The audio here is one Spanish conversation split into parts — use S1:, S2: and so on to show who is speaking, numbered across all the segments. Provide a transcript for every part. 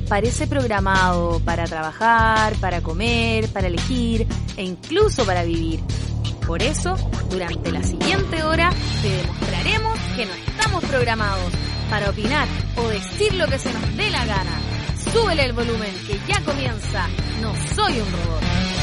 S1: Parece programado para trabajar, para comer, para elegir e incluso para vivir. Por eso, durante la siguiente hora, te demostraremos que no estamos programados para opinar o decir lo que se nos dé la gana. Súbele el volumen que ya comienza. No soy un robot.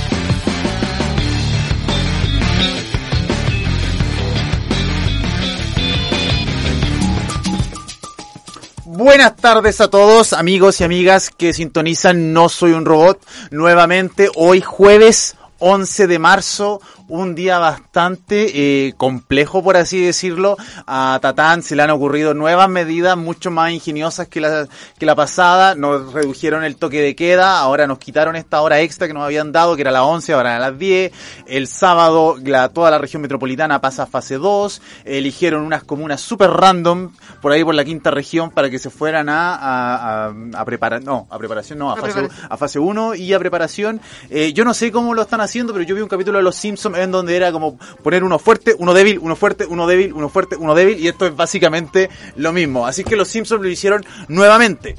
S2: Buenas tardes a todos, amigos y amigas que sintonizan No Soy un Robot. Nuevamente, hoy jueves 11 de marzo, un día bastante eh, complejo, por así decirlo. A Tatán se le han ocurrido nuevas medidas, mucho más ingeniosas que la, que la pasada. Nos redujeron el toque de queda, ahora nos quitaron esta hora extra que nos habían dado, que era las 11, ahora a las 10. El sábado la, toda la región metropolitana pasa a fase 2. Eligieron unas comunas super random por ahí por la quinta región para que se fueran a, a, a, a preparar, no, a preparación, no, a,
S3: A
S2: fase,
S3: preparación.
S2: a fase 1 y a preparación. Eh, yo no sé cómo lo están haciendo, pero yo vi un capítulo de Los Simpsons en donde era como poner uno fuerte, uno débil, uno fuerte, uno débil, uno fuerte, uno débil, y esto es básicamente lo mismo. Así que Los Simpsons lo hicieron nuevamente.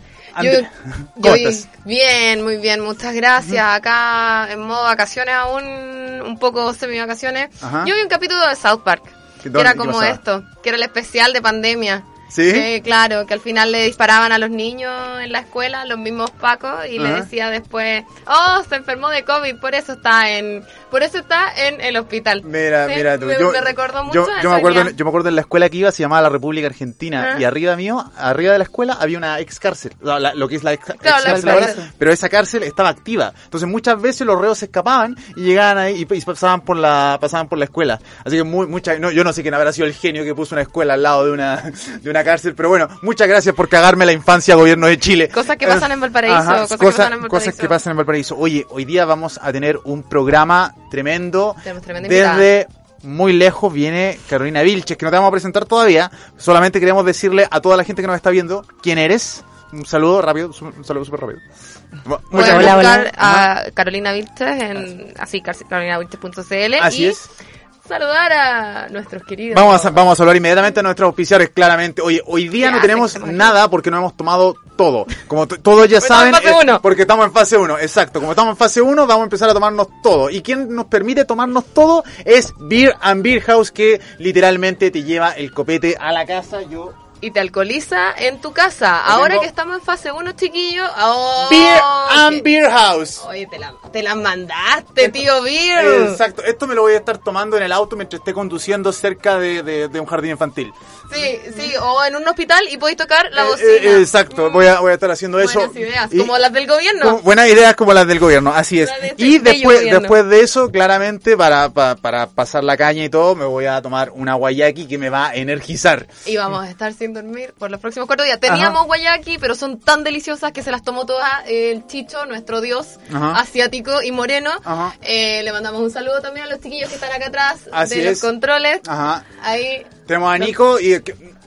S3: Bien, muy bien, muchas gracias. Acá en modo vacaciones aún, un poco semi vacaciones.
S2: Ajá.
S3: Yo vi un capítulo de South Park,
S2: ¿Qué-
S3: que era como esto, que era el especial de pandemia.
S2: ¿Sí?
S3: Eh, claro, que al final le disparaban a los niños en la escuela, los mismos pacos, y le decía después, oh, se enfermó de COVID, por eso está en, por eso está en el hospital.
S2: Mira,
S3: Sí,
S2: mira tú.
S3: Me,
S2: yo,
S3: me recordó mucho
S2: yo, me acuerdo,
S3: idea.
S2: yo me acuerdo en la escuela que iba, se llamaba la República Argentina, y arriba mío, arriba de la escuela, había una ex cárcel, la- la- lo que es la ex,
S3: Claro,
S2: ex
S3: la
S2: cárcel
S3: ex
S2: ahora,
S3: cárcel.
S2: pero esa cárcel estaba activa. Entonces muchas veces los reos se escapaban y llegaban ahí y, y pasaban por la, pasaban por la escuela. Así que muy, mucha, no, yo no sé quién habrá sido el genio que puso una escuela al lado de una, de una cárcel, pero bueno, muchas gracias por cagarme la infancia, gobierno de Chile.
S3: Cosas que pasan en Valparaíso,
S2: Ajá,
S3: cosas que
S2: cosa-
S3: pasan en Valparaíso.
S2: cosas que pasan en Valparaíso. Oye, hoy día vamos a tener un programa tremendo.
S3: Tenemos tremenda
S2: Desde muy lejos viene Carolina Vilches, que no te vamos a presentar todavía. Solamente queremos decirle a toda la gente que nos está viendo quién eres. Un saludo rápido, su- un saludo súper rápido. Mu-
S3: Pueden
S2: Muchas
S1: Hola,
S2: gracias.
S3: buscar a Carolina Vilches en así carolinavilches.cl
S2: Así
S3: y
S2: es.
S3: Saludar a nuestros queridos.
S2: Vamos a, vamos a hablar inmediatamente a nuestros auspiciadores, claramente. Oye, hoy día no tenemos nada porque no hemos tomado todo. Como todos ya saben, porque estamos en fase 1, exacto. Como estamos en fase 1, vamos a empezar a tomarnos todo. Y quien nos permite tomarnos todo es Beer and Beer House, que literalmente te lleva el copete a la casa. Yo
S3: Y te alcoholiza en tu casa. Ahora que estamos en fase 1, chiquillos. Oh,
S2: Beer and
S3: que-
S2: Beer House.
S3: Oye, te la, te la mandaste, tío Beer.
S2: Exacto, esto me lo voy a estar tomando en el auto mientras esté conduciendo cerca de, de- de un jardín infantil.
S3: Sí, sí, o en un hospital y podéis tocar la
S2: Eh,
S3: bocina.
S2: eh, exacto, voy a, voy a estar haciendo eso.
S3: Buenas ideas,
S2: Y-
S3: como las del gobierno.
S2: como- buenas ideas como las del gobierno, así es.
S3: De este
S2: Y después,
S3: gobierno.
S2: después de eso, claramente, para, pa- para pasar la caña y todo, me voy a tomar una guayaki que me va a energizar.
S3: Y vamos a estar sin dormir por los próximos cuatro días. Teníamos guayaki, pero son tan deliciosas que se las tomó todas el Chicho, nuestro dios
S2: Ajá.
S3: asiático y moreno. Eh, le mandamos un saludo también a los chiquillos que están acá atrás
S2: Así
S3: de
S2: es.
S3: los controles.
S2: Ajá.
S3: Ahí.
S2: Tenemos a Nico y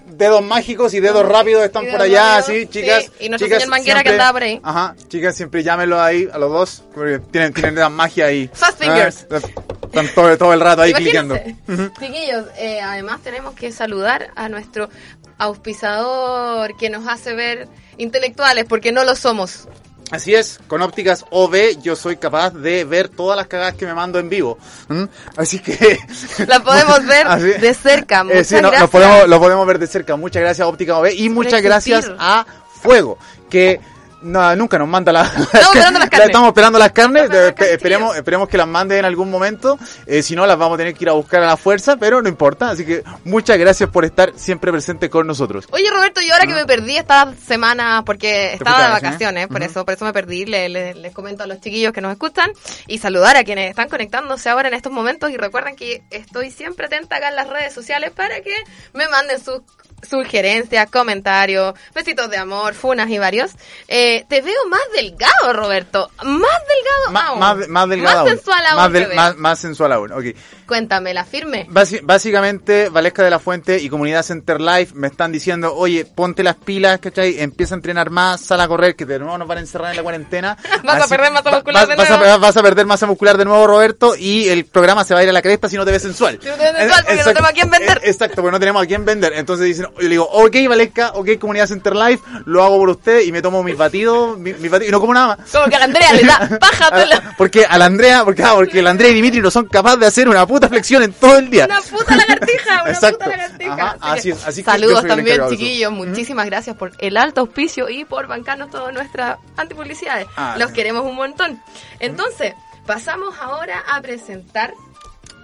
S2: dedos mágicos y dedos rápidos están por allá,
S3: rápidos,
S2: así, chicas.
S3: sí. Y nuestro
S2: chicas,
S3: señor Manguera que andaba por ahí.
S2: Ajá, chicas, siempre llámenlo ahí a los dos, porque tienen, tienen la magia ahí.
S3: Fast fingers.
S2: Ah, Están todo, todo el rato ahí
S3: Imagínense.
S2: clicando.
S3: Chiquillos, eh, además tenemos que saludar a nuestro auspiciador que nos hace ver intelectuales, porque no lo somos.
S2: Así es, con ópticas OV yo soy capaz de ver todas las cagadas que me mando en vivo. ¿Mm? Así que...
S3: La podemos ver
S2: Así-
S3: de cerca.
S2: Eh, sí, no,
S3: gracias.
S2: Lo podemos, lo podemos ver de cerca. Muchas gracias, Óptica OV. Y muchas gracias a Fuego, que No, nunca nos manda la,
S3: Estamos esperando las carnes.
S2: Estamos esperando las carnes.
S3: Estamos esperando las
S2: Espe-
S3: carnes,
S2: esperemos, esperemos que las mande en algún momento. Eh, si no, las vamos a tener que ir a buscar a la fuerza, pero no importa. Así que muchas gracias por estar siempre presente con nosotros.
S3: Oye Roberto, yo ahora que me perdí esta semana porque estaba de vacaciones, por eso, por eso me perdí, le- le- les comento a los chiquillos que nos escuchan y saludar a quienes están conectándose ahora en estos momentos y recuerden que estoy siempre atenta acá en las redes sociales para que me manden sus sugerencias, comentarios, besitos de amor, funas y varios. Eh, te veo más delgado, Roberto, más delgado
S2: Ma-
S3: aún.
S2: más, más delgada
S3: Más
S2: aún.
S3: sensual aún
S2: Más,
S3: te
S2: del-
S3: veo.
S2: más, más sensual aún. Ok.
S3: Cuéntame, la firme.
S2: Basi- básicamente, Valesca de la Fuente y Comunidad Center Life me están diciendo, oye, ponte las pilas, ¿cachai? Empieza a entrenar más, sal a correr, que de nuevo nos van a encerrar en la cuarentena.
S3: Vas a perder masa muscular de
S2: vas, a-
S3: nuevo.
S2: vas a perder masa muscular de nuevo, Roberto, y el programa se va a ir a la cresta si no te ves sensual.
S3: Si no te ves sensual, porque no tenemos a quién vender.
S2: Exacto, porque no tenemos a quién vender. Entonces dicen, yo le digo, ok, Valesca, ok, Comunidad Center Life, lo hago por usted y me tomo mis batidos, mi- mis batidos, y no como nada más.
S3: Como que a la Andrea le da, pájatela.
S2: Ah, Porque a la Andrea, porque, ah, porque la Andrea y Dimitri no son capaces de hacer una puta flexión en todo el día.
S3: Una puta lagartija, una
S2: Exacto.
S3: puta lagartija.
S2: Ajá, así así que yo
S3: saludos también, chiquillos. Muchísimas gracias por el alto auspicio y por bancarnos todas nuestras antipublicidades.
S2: Ah,
S3: Los
S2: sí.
S3: queremos un montón. Entonces, pasamos ahora a presentar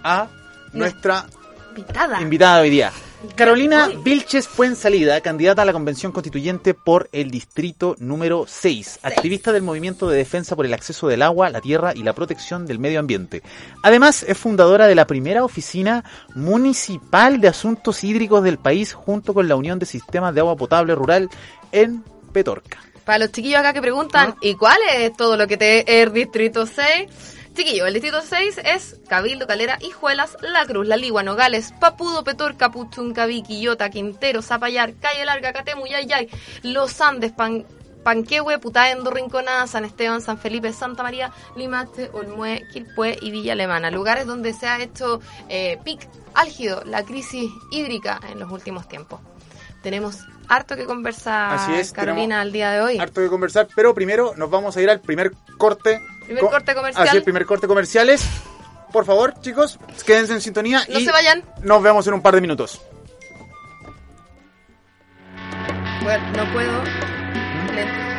S2: a nuestra
S3: invitada.
S2: invitada de hoy día. Carolina. Vilches Fuensalida, candidata a la convención constituyente por el distrito número 6, activista del movimiento de defensa por el acceso del agua, la tierra y la protección del medio ambiente. Además, es fundadora de la primera oficina municipal de asuntos hídricos del país junto con la Unión de Sistemas de Agua Potable Rural en Petorca.
S3: Para los chiquillos acá que preguntan, ¿y cuál es todo lo que te es el Distrito 6? Chiquillo, el Distrito 6 es Cabildo, Calera, Hijuelas, La Cruz, La Ligua, Nogales, Papudo, Petorca, Puchuncaví, Quillota, Quintero, Zapallar, Calle Larga, Catemu, Yayay, Los Andes, Pan, Panquehue, Putaendo, Rinconada, San Esteban, San Felipe, Santa María, Limache, Olmué, Quilpué y Villa Alemana. Lugares donde se ha hecho eh, pic álgido la crisis hídrica en los últimos tiempos. Tenemos harto que conversar,
S2: Así es,
S3: Carolina, al día de hoy.
S2: Harto que conversar, pero primero nos vamos a ir al primer corte.
S3: Primer corte comercial.
S2: Así primer corte comerciales. Por favor, chicos, quédense en sintonía
S3: No
S2: y
S3: se vayan.
S2: nos vemos en un par de minutos.
S3: Bueno, no puedo. Lento.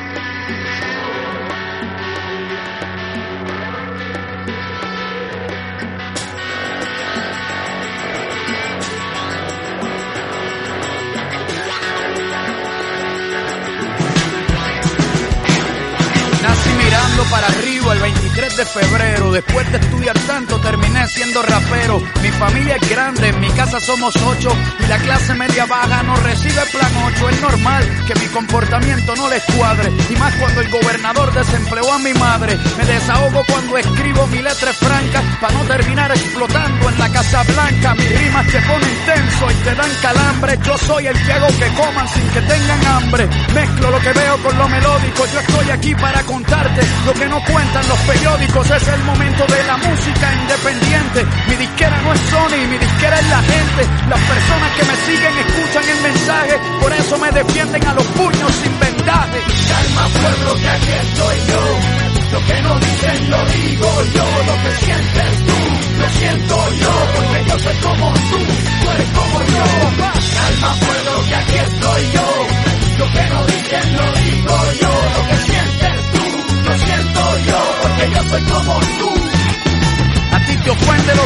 S4: Para arriba el 23 de febrero. Después de estudiar tanto, terminé siendo rapero. Mi familia es grande, en mi casa somos ocho. Y la clase media baja no recibe plan 8. Es normal que mi comportamiento no les cuadre. Y más cuando el gobernador desempleó a mi madre. Me desahogo cuando escribo mi letra franca. Para no terminar explotando en la Casa Blanca. Mis rimas te ponen tenso y te dan calambre. Yo soy el que hago que coman sin que tengan hambre. Mezclo lo que veo con lo melódico. Yo estoy aquí para contarte lo que no cuentan los periódicos. Es el momento de la música independiente. Mi disquera no es Sony, mi disquera es la gente. Las personas que me siguen escuchan el mensaje. Por eso me defienden a los puños sin vendaje. Calma pueblo que aquí estoy yo. Lo que no dicen lo digo yo. Lo que sientes tú, lo siento yo. Porque yo soy como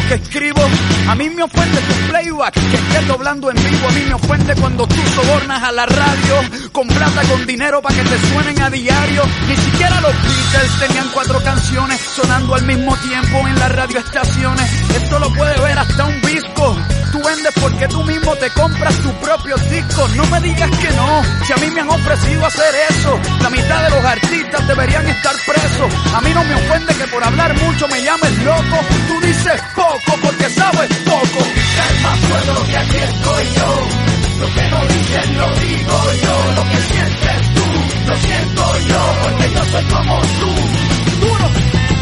S4: que escribo, a mí me ofende tu playback, que estés doblando en vivo, a mí me ofende cuando tú sobornas a la radio, con con dinero para que te suenen a diario. Ni siquiera los Beatles tenían cuatro canciones sonando al mismo tiempo en las radioestaciones. Esto lo puede ver hasta un disco. Tú vendes porque tú mismo te compras tus propios discos. No me digas que no, si a mí me han ofrecido hacer eso. La mitad de los artistas deberían estar presos. A mí no me ofende que por hablar mucho me llames loco. Tú dices poco porque sabes poco. Calma pueblo que aquí estoy yo. Lo que no dicen lo digo yo. Lo que sientes tú, lo siento yo. Porque yo soy como tú.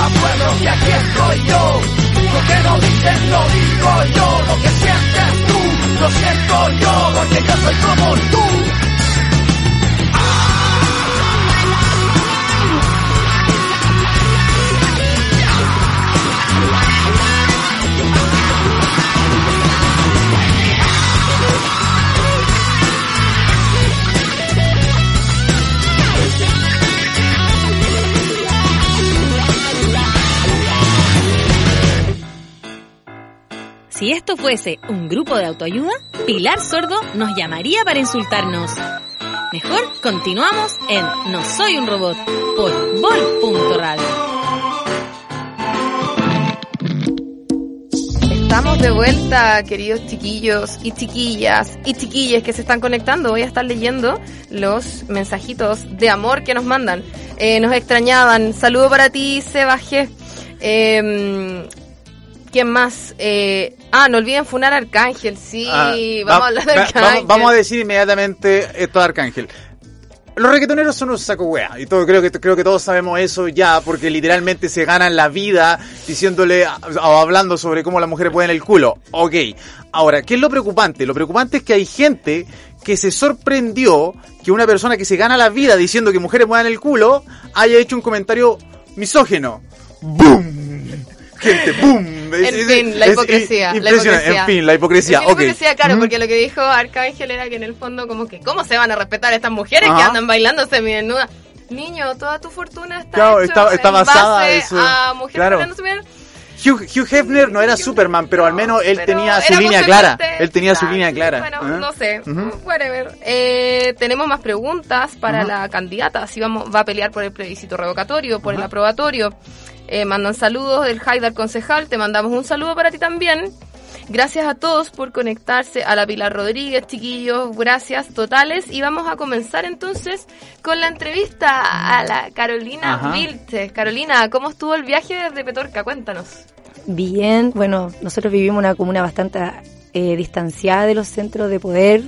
S4: Que aquí estoy yo. Lo que no dicen lo digo yo. Lo que sientes tú lo siento yo porque yo soy como tú.
S1: Si esto fuese un grupo de autoayuda, Pilar Sordo nos llamaría para insultarnos. Mejor continuamos en No Soy un Robot por Vol.radio.
S3: Estamos de vuelta, queridos chiquillos y chiquillas y chiquillas que se están conectando. Voy a estar leyendo los mensajitos de amor que nos mandan. Eh, nos extrañaban. Saludo para ti, Seba G. Eh, ¿Quién más? Eh, ah, no olviden funar a Arcángel, sí,
S2: Ah,
S3: vamos
S2: va-
S3: a hablar de
S2: va-
S3: Arcángel.
S2: Vamos, a decir inmediatamente esto de Arcángel. Los reggaetoneros son un saco wea. Y todo, creo que, creo que todos sabemos eso ya, porque literalmente se ganan la vida diciéndole o hablando sobre cómo las mujeres pueden el culo. Ok. Ahora, ¿qué es lo preocupante? Lo preocupante es que hay gente que se sorprendió que una persona que se gana la vida diciendo que mujeres mueven el culo haya hecho un comentario misógeno. ¡Boom! Gente, ¡boom!
S3: En fin, la hipocresía, la.
S2: En fin, la hipocresía. Ok.
S3: hipocresía, claro, porque lo que dijo Arcángel era que en el fondo como que, ¿cómo se van a respetar estas mujeres que andan bailando semidesnudas? Niño, toda tu fortuna está,
S2: Claro,
S3: hecho
S2: está- está
S3: en
S2: basada
S3: base
S2: eso.
S3: a mujeres
S2: Claro.
S3: bailando semidesnudas.
S2: Hugh, Hugh Hefner no era Superman, pero al menos él
S3: Pero
S2: tenía su línea clara. Él tenía su línea clara.
S3: Bueno,
S2: ¿eh?
S3: no sé,
S2: Ujú.
S3: whatever. Eh, tenemos más preguntas para la candidata. Si vamos, va a pelear por el plebiscito revocatorio, por el aprobatorio. Eh, mandan saludos del Haidar Concejal. Te mandamos un saludo para ti también. Gracias a todos por conectarse a la Pilar Rodríguez, chiquillos. Gracias totales. Y vamos a comenzar entonces con la entrevista a la Carolina. Vilches. Carolina, ¿cómo estuvo el viaje desde Petorca? Cuéntanos.
S5: Bien, bueno, nosotros vivimos en una comuna bastante eh, distanciada de los centros de poder,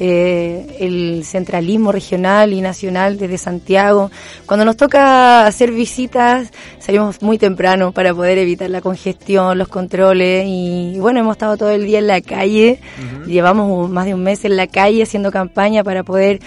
S5: eh, el centralismo regional y nacional desde Santiago. Cuando nos toca hacer visitas, salimos muy temprano para poder evitar la congestión, los controles y bueno, hemos estado todo el día en la calle, llevamos un- más de un mes en la calle haciendo campaña para poder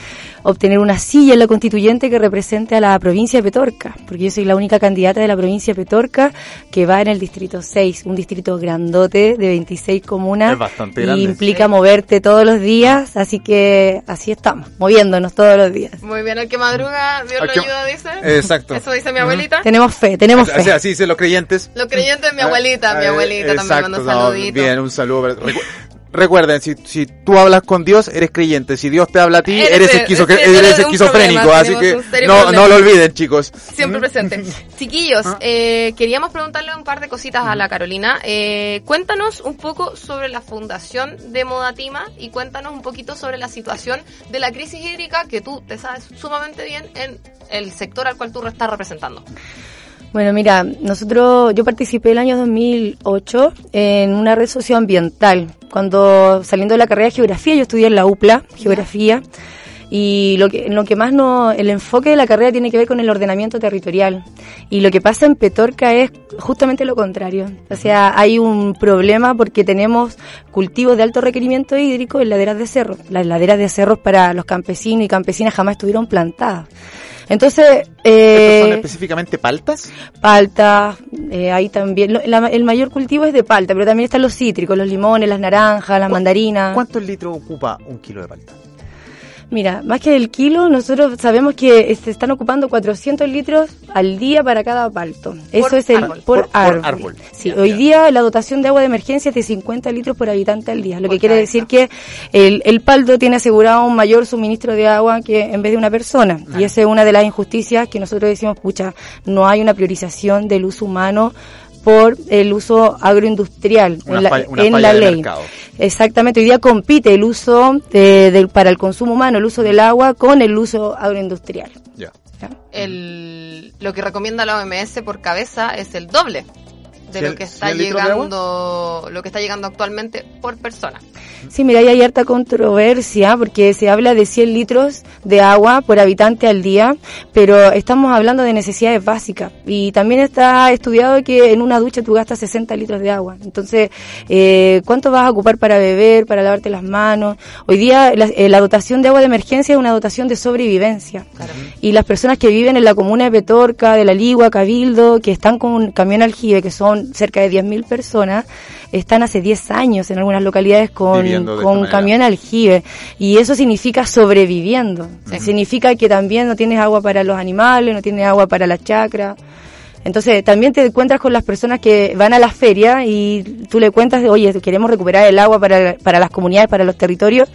S5: obtener una silla en la constituyente que represente a la provincia de Petorca, porque yo soy la única candidata de la provincia de Petorca que va en el distrito 6, un distrito grandote de 26 comunas.
S2: Es bastante
S5: y
S2: grande.
S5: implica
S3: Sí.
S5: moverte todos los días, así que así estamos, moviéndonos todos los días.
S3: Muy bien, el que madruga, Dios
S2: Al
S3: lo
S2: que-
S3: ayuda, dice.
S2: Exacto.
S3: Eso dice mi abuelita.
S5: Tenemos fe, tenemos
S2: O
S5: fe.
S2: sea, así dicen los creyentes.
S3: Los creyentes, mi abuelita, mi
S2: Eh,
S3: abuelita también
S2: exacto,
S3: manda un
S2: no,
S3: saludito.
S2: Bien, un saludo. Recuerden, si, si tú hablas con Dios, eres creyente. Si Dios te habla a ti,
S3: Eres-
S2: eres, eres esquizofrénico.
S3: problema,
S2: así que no, no lo olviden, chicos.
S3: Siempre presente. Chiquillos,
S2: Ah.
S3: eh, queríamos preguntarle un par de cositas a la Carolina. Eh, cuéntanos un poco sobre la fundación de Modatima y cuéntanos un poquito sobre la situación de la crisis hídrica que tú te sabes sumamente bien en el sector al cual tú estás representando.
S5: Bueno, mira, nosotros, yo participé el año 2008 en una red socioambiental. Cuando saliendo de la carrera de geografía, yo estudié en la UPLA, geografía, y lo que, lo que más no, el enfoque de la carrera tiene que ver con el ordenamiento territorial. Y lo que pasa en Petorca es justamente lo contrario. O sea, hay un problema porque tenemos cultivos de alto requerimiento hídrico en laderas de cerro. Las laderas de cerros para los campesinos y campesinas jamás estuvieron plantadas. Entonces,
S2: ¿Estos son
S5: eh,
S2: específicamente paltas?
S5: palta, eh, ahí también, lo- la- el mayor cultivo es de palta, pero también están los cítricos, los limones, las naranjas, las mandarinas.
S2: ¿Cuántos litros ocupa un kilo de palta?
S5: Mira, más que el kilo, nosotros sabemos que se están ocupando 400 litros al día para cada palto. Eso es el
S3: árbol.
S5: por,
S2: Por- por
S5: árbol.
S2: árbol.
S5: Sí,
S2: Ya,
S5: hoy
S2: ya.
S5: día la dotación de agua de emergencia es de 50 litros por habitante al día, lo
S3: Por
S5: que quiere
S3: cabeza.
S5: decir que el, el palto tiene asegurado un mayor suministro de agua que en vez de una persona. Y esa es una de las injusticias que nosotros decimos, pucha, no hay una priorización del uso humano por el uso agroindustrial
S2: Una
S5: en la,
S2: falla- una
S5: en
S2: falla
S5: la
S2: de
S5: ley.
S2: mercado.
S5: Exactamente, hoy día compite el uso de- del- para el consumo humano, el uso del agua con el uso agroindustrial.
S2: ¿ya?
S3: El, lo que recomienda la OMS por cabeza es el doble de
S2: ¿Cien-
S3: lo que está llegando, lo que está llegando actualmente por persona.
S5: Sí, mira, hay harta controversia porque se habla de 100 litros de agua por habitante al día, pero estamos hablando de necesidades básicas y también está estudiado que en una ducha tú gastas 60 litros de agua. Entonces, eh, ¿cuánto vas a ocupar para beber, para lavarte las manos? Hoy día la, eh, la dotación de agua de emergencia es una dotación de sobrevivencia. Y las personas que viven en la comuna de Petorca, de La Ligua, Cabildo, que están con un camión aljibe, que son cerca de 10.000 personas, están hace 10 años en algunas localidades con, con camión aljibe. Y eso significa sobreviviendo. Significa que también no tienes agua para los animales, no tienes agua para la chacra. Entonces, también te encuentras con las personas que van a la feria y tú le cuentas, de, oye, queremos recuperar el agua para, para las comunidades, para los territorios.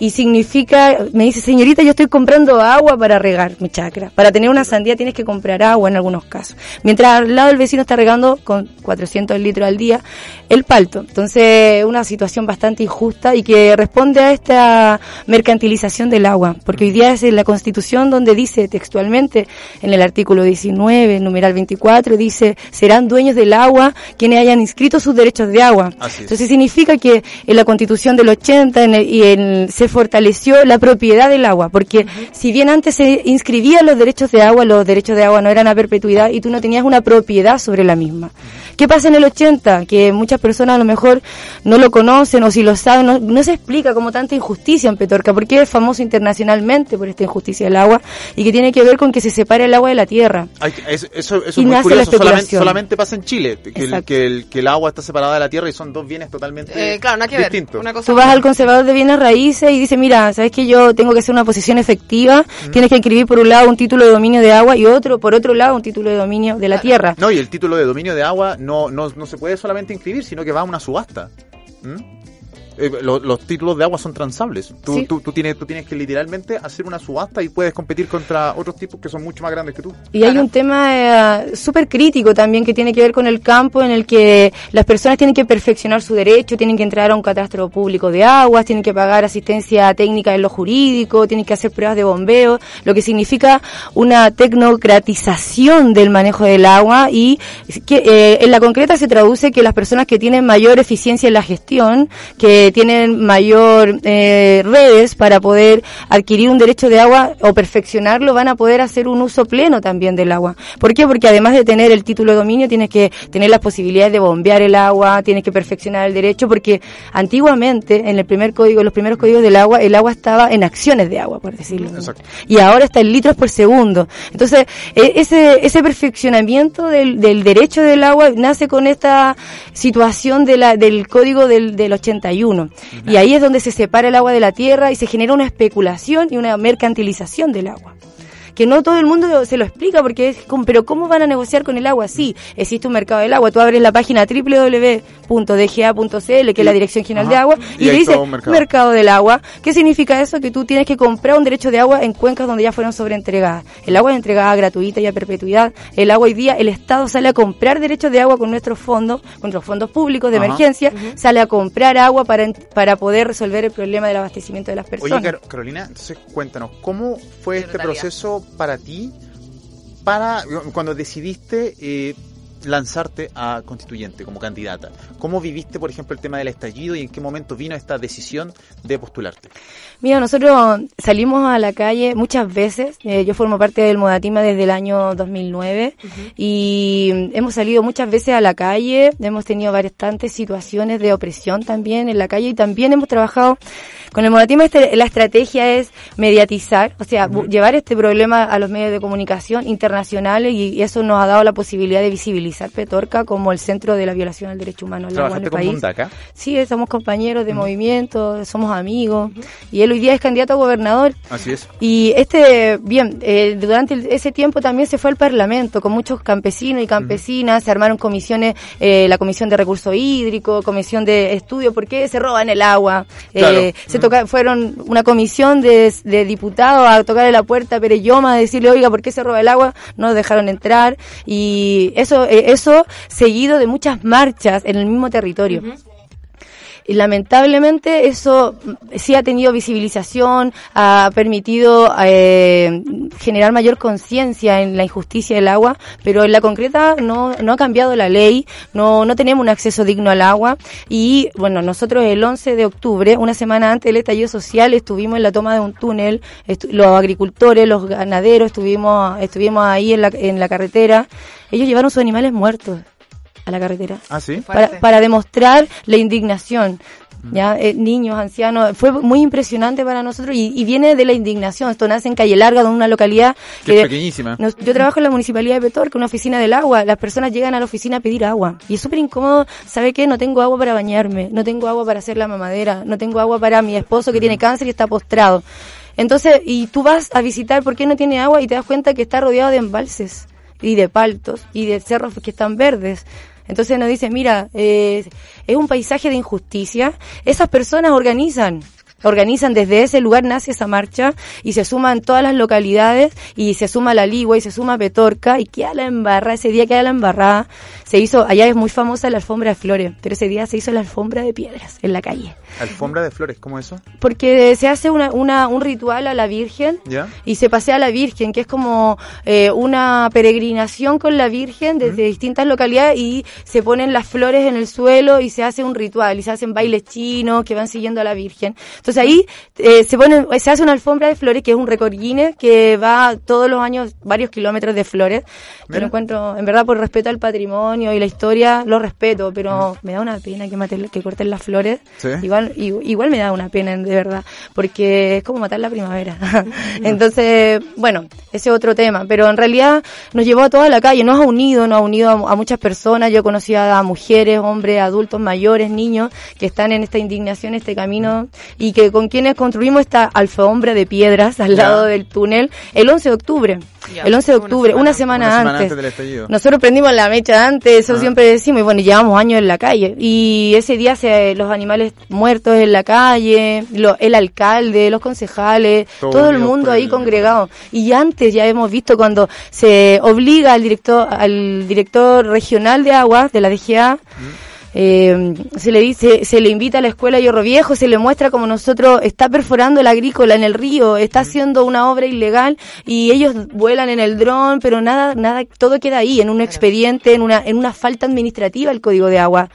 S5: Y significa, me dice, señorita, yo estoy comprando agua para regar mi chacra. Para tener una sandía tienes que comprar agua en algunos casos. Mientras al lado el vecino está regando con 400 litros al día el palto. Entonces, una situación bastante injusta y que responde a esta mercantilización del agua. Porque hoy día es en la Constitución donde dice textualmente, en el artículo 19, numeral 24, dice, serán dueños del agua quienes hayan inscrito sus derechos de agua. Entonces significa que en la constitución del 80 en el- y en, se fortaleció la propiedad del agua, porque si bien antes se inscribían los derechos de agua, los derechos de agua no eran a perpetuidad y tú no tenías una propiedad sobre la misma. ¿Qué pasa en el 80? Que muchas personas a lo mejor no lo conocen o si lo saben, no, no se explica como tanta injusticia en Petorca, porque es famoso internacionalmente por esta injusticia del agua y que tiene que ver con que se separa el agua de la tierra.
S2: Hay que- eso, eso, eso
S5: Y
S2: es muy
S5: nace la
S2: curioso, solamente,
S5: especulación.
S2: solamente pasa en Chile, que el, que, el, que el agua está separada de la tierra y son dos bienes totalmente
S3: Eh, claro, nada que ver.
S2: distintos.
S3: Una cosa
S5: Tú vas al conservador de bienes raíces y dice, mira, sabes que yo tengo que hacer una posición efectiva, tienes que inscribir por un lado un título de dominio de agua y otro, por otro lado, un título de dominio de la tierra.
S2: No, y el título de dominio de agua no, no, no se puede solamente inscribir, sino que va a una subasta. ¿Mm? Eh, lo- los títulos de agua son transables. Tú,
S5: Sí.
S2: tú, tú, tienes, tú tienes que literalmente hacer una subasta y puedes competir contra otros tipos que son mucho más grandes que tú.
S5: Y hay un tema eh, súper crítico también que tiene que ver con el campo en el que las personas tienen que perfeccionar su derecho, tienen que entrar a un catastro público de aguas, tienen que pagar asistencia técnica en lo jurídico, tienen que hacer pruebas de bombeo, lo que significa una tecnocratización del manejo del agua y que eh, en la concreta se traduce que las personas que tienen mayor eficiencia en la gestión, que tienen mayor eh, redes para poder adquirir un derecho de agua o perfeccionarlo, van a poder hacer un uso pleno también del agua. ¿Por qué? Porque además de tener el título de dominio, tienes que tener las posibilidades de bombear el agua, tienes que perfeccionar el derecho, porque antiguamente, en el primer código, los primeros códigos del agua, el agua estaba en acciones de agua, por decirlo.
S2: Exacto.
S5: Y ahora está en litros por segundo. Entonces, eh, ese, ese perfeccionamiento del, del derecho del agua nace con esta situación de la, del código del, del 81. Y ahí es donde se separa el agua de la tierra y se genera una especulación y una mercantilización del agua. Que no todo el mundo se lo explica porque es como, pero ¿cómo van a negociar con el agua? Sí, existe un mercado del agua. Tú abres la página www.dga.cl, que es la Dirección General de. Agua,
S2: Y
S5: le dice
S2: mercado.
S5: mercado del agua. ¿Qué significa eso? Que tú tienes que comprar un derecho de agua en cuencas donde ya fueron sobreentregadas. El agua es entregada gratuita y a perpetuidad. El agua hoy día, el Estado sale a comprar derechos de agua con nuestros fondos, con nuestros fondos públicos de
S2: Ajá.
S5: emergencia, sale a comprar agua para, en- para poder resolver el problema del abastecimiento de las
S2: Oye,
S5: personas.
S2: Car- Carolina, entonces cuéntanos, ¿cómo fue este proceso para ti, para cuando decidiste eh, lanzarte a constituyente como candidata. ¿Cómo viviste, por ejemplo, el tema del estallido y en qué momento vino esta decisión de postularte?
S5: Mira, nosotros salimos a la calle muchas veces. Eh, yo formo parte del Modatima desde el año 2009 y hemos salido muchas veces a la calle. Hemos tenido bastantes situaciones de opresión también en la calle y también hemos trabajado con el Modatima. Este, la estrategia es mediatizar, o sea, llevar este problema a los medios de comunicación internacionales y eso nos ha dado la posibilidad de visibilizar Petorca como el centro de la violación al derecho humano en el país.
S2: acá?
S5: Sí, somos compañeros de movimiento, somos amigos y él hoy día es candidato a gobernador.
S2: Así es.
S5: Y este, bien, eh, durante ese tiempo también se fue al Parlamento con muchos campesinos y campesinas, se armaron comisiones, eh, la Comisión de Recursos Hídricos, Comisión de Estudio, ¿por qué se roban el agua? Eh, se toca, fueron una comisión de, diputados a tocarle la puerta a Pereyoma, a decirle, oiga, ¿por qué se roba el agua? No nos dejaron entrar. Y eso, eso seguido de muchas marchas en el mismo territorio. Y lamentablemente eso sí ha tenido visibilización, ha permitido eh, generar mayor conciencia en la injusticia del agua, pero en la concreta no, no ha cambiado la ley, no, no tenemos un acceso digno al agua. Y bueno, nosotros el 11 de octubre, una semana antes del estallido social, estuvimos en la toma de un túnel, los agricultores, los ganaderos, estuvimos, estuvimos ahí en la, en la carretera, ellos llevaron sus animales muertos a la carretera.
S2: Ah, sí.
S5: Para, para demostrar la indignación. ya eh, niños, ancianos, fue muy impresionante para nosotros y, viene de la indignación. Esto nace en Calle Larga, de una localidad
S2: que, es pequeñísima.
S5: yo trabajo en la municipalidad de Petor, que es una oficina del agua. Las personas llegan a la oficina a pedir agua y es súper incómodo. ¿Sabe qué? No tengo agua para bañarme, no tengo agua para hacer la mamadera, no tengo agua para mi esposo que tiene cáncer y está postrado. Entonces, y tú vas a visitar por qué no tiene agua y te das cuenta que está rodeado de embalses y de paltos y de cerros que están verdes. Entonces nos dice, mira, eh, es un paisaje de injusticia. Esas personas organizan organizan desde ese lugar nace esa marcha y se suman todas las localidades y se suma la Ligua y se suma Petorca y queda la embarrada, ese día queda la embarrada, se hizo, allá es muy famosa la alfombra de flores, pero ese día se hizo la alfombra de piedras en la calle.
S2: ¿Alfombra de flores? ¿Cómo eso?
S5: Porque se hace una, una, un ritual a la Virgen y se pasea a la Virgen, que es como eh, una peregrinación con la Virgen desde distintas localidades y se ponen las flores en el suelo y se hace un ritual y se hacen bailes chinos que van siguiendo a la Virgen. Entonces ahí eh, se pone, se hace una alfombra de flores que es un récord que va todos los años varios kilómetros de flores. Yo lo encuentro, en verdad, por respeto al patrimonio y la historia, lo respeto, pero me da una pena que, que corten las flores. Igual, igual me da una pena, de verdad, porque es como matar la primavera. Entonces, bueno, ese es otro tema, pero en realidad nos llevó a toda la calle, nos ha unido, nos ha unido a, muchas personas. Yo conocí a mujeres, hombres, adultos, mayores, niños que están en esta indignación, este camino y que con quienes construimos esta alfombra de piedras al lado del túnel el 11 de octubre. el 11 de octubre, una semana, antes. Nosotros prendimos la mecha antes, eso ah. siempre decimos, y bueno, llevamos años en la calle. Y ese día se, los animales muertos en la calle, el alcalde, los concejales, todo, el mundo ahí congregado. Y antes ya hemos visto cuando se obliga al director, al director regional de aguas de la DGA, eh, se le dice, se le invita a la escuela Hierro Viejo, se le muestra como nosotros está perforando la agrícola en el río, está haciendo una obra ilegal y ellos vuelan en el dron, pero nada, nada, todo queda ahí, en un expediente, en una, en una falta administrativa el código de agua.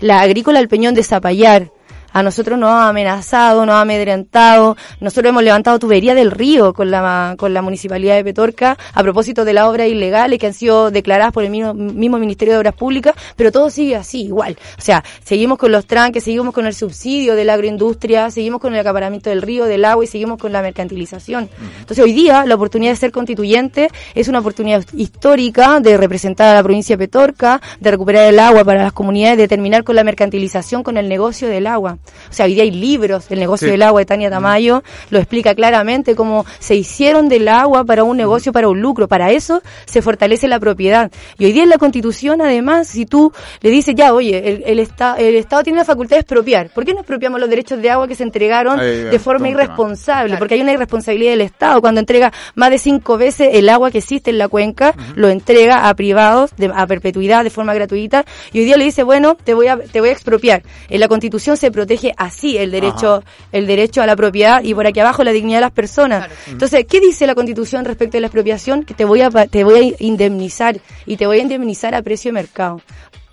S5: La agrícola El Peñón de Zapallar, a nosotros nos ha amenazado, nos ha amedrentado. Nosotros hemos levantado tubería del río con la, con la Municipalidad de Petorca a propósito de las obras ilegales que han sido declaradas por el mismo, mismo Ministerio de Obras Públicas, pero todo sigue así, igual. O sea, seguimos con los tranques, seguimos con el subsidio de la agroindustria, seguimos con el acaparamiento del río, del agua y seguimos con la mercantilización. Entonces hoy día la oportunidad de ser constituyente es una oportunidad histórica de representar a la provincia de Petorca, de recuperar el agua para las comunidades, de terminar con la mercantilización, con el negocio del agua. O sea, hoy día hay libros del negocio del agua de Tania Tamayo, lo explica claramente cómo se hicieron del agua para un negocio, para un lucro. Para eso se fortalece la propiedad. Y hoy día en la Constitución, además, si tú le dices, ya, oye, el, el, el Estado tiene la facultad de expropiar, ¿por qué no expropiamos los derechos de agua que se entregaron de forma irresponsable? Porque hay una irresponsabilidad del Estado. Cuando entrega más de cinco veces el agua que existe en la cuenca, lo entrega a privados a perpetuidad de forma gratuita. Y hoy día le dice, bueno, te voy a, te voy a expropiar. En la Constitución se protege protege así el derecho, el derecho a la propiedad y por aquí abajo la dignidad de las personas.
S3: Claro.
S5: Entonces, ¿qué dice la Constitución respecto de la expropiación? Que te voy a, pa- te voy a indemnizar y te voy a indemnizar a precio de mercado.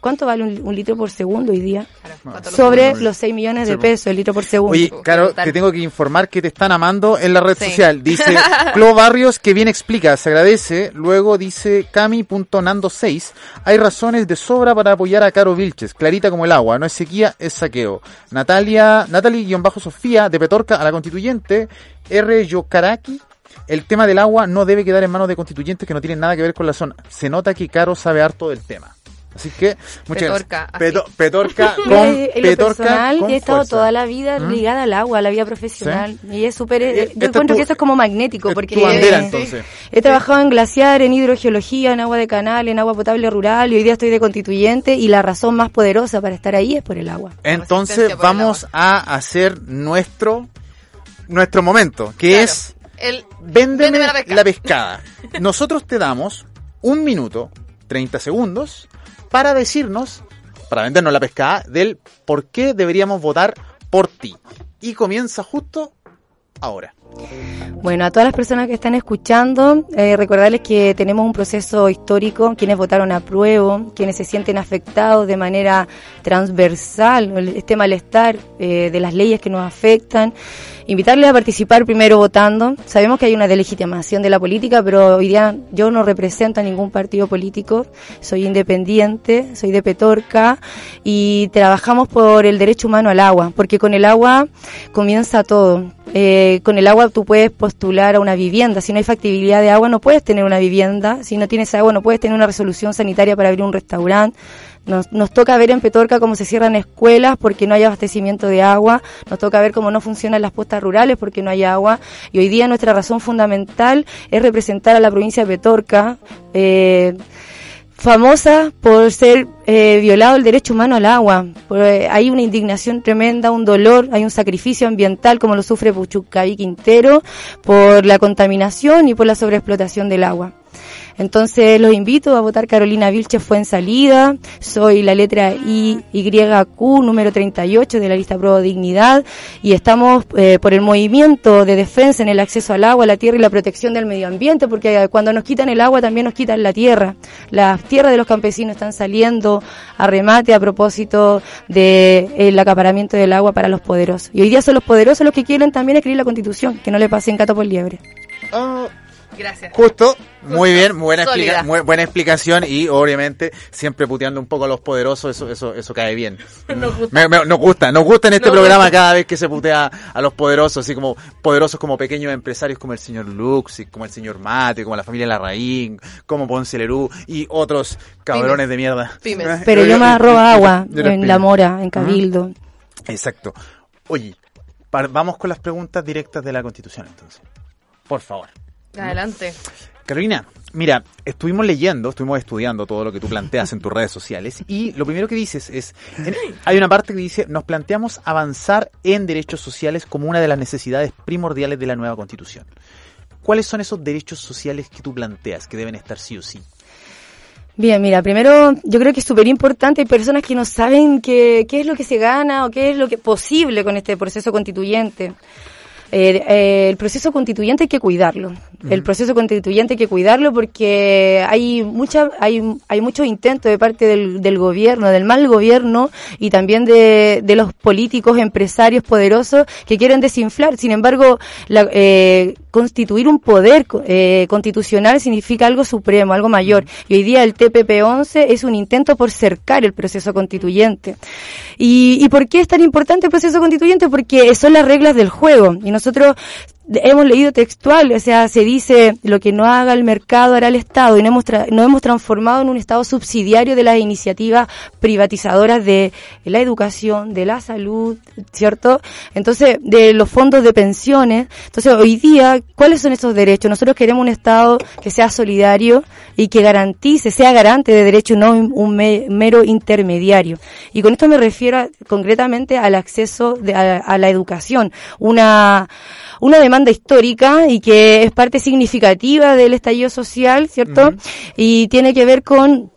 S5: ¿Cuánto vale un, un litro por segundo hoy día?
S3: Claro, ¿cuánto lo
S5: Sobre
S3: suman?
S5: los 6 millones de
S2: po.
S5: pesos el litro por segundo.
S2: Oye, claro, te tengo que informar que te están amando en la red
S3: Sí.
S2: social. Dice Clo Barrios, que bien explica, se agradece. Luego dice Cami.nando6, hay razones de sobra para apoyar a Caro Vilches, clarita como el agua, no es sequía, es saqueo. Natalia, Natalie-Sofía, de Petorca a la constituyente, R. Yokaraki, el tema del agua no debe quedar en manos de constituyentes que no tienen nada que ver con la zona. Se nota que Caro sabe harto del tema. Así que, muchas
S3: Petorca,
S2: gracias. Peto-. Petorca con,
S5: en lo
S2: Petorca
S5: personal,
S2: con
S5: he estado
S2: fuerza.
S5: toda la vida
S2: ¿Mm?
S5: ligada al agua, a la vida profesional. Y es súper,
S2: Eh,
S5: eh,
S2: esta
S5: yo
S2: es
S5: encuentro
S2: tu-
S5: que eso es como magnético,
S2: es
S5: porque
S2: tu bandera,
S5: eh,
S2: entonces.
S5: he trabajado en glaciar, en hidrogeología, en agua de canal, en agua potable rural, y hoy día estoy de constituyente, y la razón más poderosa para estar ahí es por el agua.
S2: Entonces vamos a hacer nuestro nuestro momento, que
S3: Claro.
S2: es
S3: El,
S2: véndeme
S3: Véndeme
S2: la,
S3: pescada.
S2: Nosotros te damos un minuto, 30 segundos, para decirnos, para vendernos la pescada, del por qué deberíamos votar por ti. Y comienza justo ahora.
S5: Bueno, a todas las personas que están escuchando, eh, recordarles que tenemos un proceso histórico, quienes votaron a prueba, quienes se sienten afectados de manera transversal, este malestar eh, de las leyes que nos afectan. Invitarles a participar primero votando. Sabemos que hay una delegitimación de la política, pero hoy día yo no represento a ningún partido político, soy independiente, soy de Petorca y trabajamos por el derecho humano al agua, porque con el agua comienza todo. Eh, con el agua tú puedes postular a una vivienda. Si no hay factibilidad de agua, no puedes tener una vivienda. Si no tienes agua, no puedes tener una resolución sanitaria para abrir un restaurante. Nos, toca ver en Petorca cómo se cierran escuelas porque no hay abastecimiento de agua. Nos toca ver cómo no funcionan las postas rurales porque no hay agua. Y hoy día nuestra razón fundamental es representar a la provincia de Petorca. Eh, famosa por ser eh, violado el derecho humano al agua. Por, eh, hay una indignación tremenda, un dolor, hay un sacrificio ambiental como lo sufre Puchucaví Quintero por la contaminación y por la sobreexplotación del agua. Entonces los invito a votar Carolina Vilche fue en salida. Soy la letra I, YQ número 38 de la lista Pro Dignidad y estamos eh, por el movimiento de defensa en el acceso al agua, la tierra y la protección del medio ambiente, porque cuando nos quitan el agua también nos quitan la tierra. Las tierras de los campesinos están saliendo a remate a propósito de eh, acaparamiento del agua para los poderosos. Y hoy día son los poderosos los que quieren también escribir la constitución, que no le pasen gato por liebre.
S2: Ah,
S3: Gracias.
S2: Justo, muy bien, buena,
S3: Sólida.
S2: explica- muy buena explicación y obviamente siempre puteando un poco a los poderosos, eso eso eso cae bien.
S3: Nos gusta.
S2: Me- me- nos gusta, nos gusta en este
S3: Nos
S2: programa
S3: gusta.
S2: cada vez que se putea a los poderosos, así como poderosos como pequeños empresarios como el señor Lux, y como el señor Mate, como la familia Larraín, como Ponce Lerú y otros cabrones de mierda.
S3: Pymes.
S5: Pero yo me roba agua en. La Mora, en Cabildo.
S2: Exacto. Oye, par- vamos con las preguntas directas de la Constitución entonces. Por favor.
S3: Adelante.
S2: Carolina, mira, estuvimos leyendo, estuvimos estudiando todo lo que tú planteas en tus redes sociales y lo primero que dices es, en- hay una parte que dice, nos planteamos avanzar en derechos sociales como una de las necesidades primordiales de la nueva constitución. ¿Cuáles son esos derechos sociales que tú planteas que deben estar sí o sí?
S5: Bien, mira, primero yo creo que es súper importante, hay personas que no saben qué, qué es lo que se gana o qué es lo que es posible con este proceso constituyente. Eh, eh, el proceso constituyente hay que cuidarlo. El proceso constituyente hay que cuidarlo porque hay mucha, hay, hay muchos intentos de parte del, del gobierno, del mal gobierno y también de, de los políticos, empresarios poderosos que quieren desinflar. Sin embargo, la- eh, constituir un poder eh, constitucional significa algo supremo, algo mayor. Y hoy día el TPP-11 es un intento por cercar el proceso constituyente. ¿Y, ¿Y por qué es tan importante el proceso constituyente? Porque son las reglas del juego. Y nosotros hemos leído textual, o sea, se dice lo que no haga el mercado hará el Estado y no hemos, tra- no hemos transformado en un Estado subsidiario de las iniciativas privatizadoras de la educación, de la salud, ¿cierto? Entonces, de los fondos de pensiones. Entonces, hoy día, ¿cuáles son esos derechos? Nosotros queremos un Estado que sea solidario y que garantice, sea garante de derechos, no un un me- mero intermediario. Y con esto me refiero a- concretamente al acceso de- a, a la educación. Una, una demanda histórica y que es parte significativa del estallido social, ¿cierto? Y tiene que ver con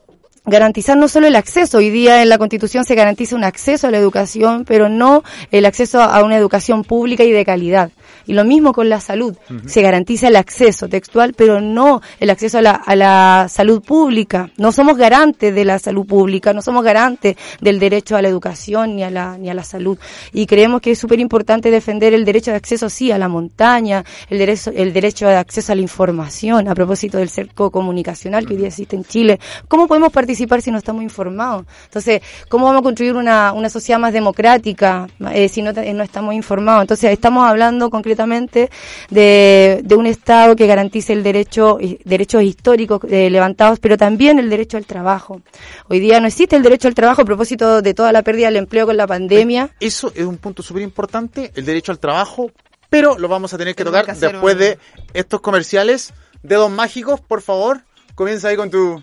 S5: garantizar no solo el acceso, hoy día en la Constitución se garantiza un acceso a la educación, pero no el acceso a una educación pública y de calidad. Y lo mismo con la salud. Se garantiza el acceso textual, pero no el acceso a la, a la salud pública. No somos garantes de la salud pública, no somos garantes del derecho a la educación ni a la, ni a la salud. Y creemos que es súper importante defender el derecho de acceso, sí, a la montaña, el derecho, el derecho de acceso a la información, a propósito del cerco comunicacional que hoy día existe en Chile. ¿Cómo podemos participar si no estamos informados? Entonces, ¿cómo vamos a construir una, una sociedad más democrática eh, si no, no estamos informados? Entonces, estamos hablando concretamente de, de un Estado que garantice el derecho, derechos históricos eh, levantados, pero también el derecho al trabajo. Hoy día no existe el derecho al trabajo a propósito de toda la pérdida del empleo con la pandemia.
S2: Eso es un punto súper importante, el derecho al trabajo, pero lo vamos a tener que tocar después de estos comerciales. Dedos mágicos, por favor, comienza ahí con tu...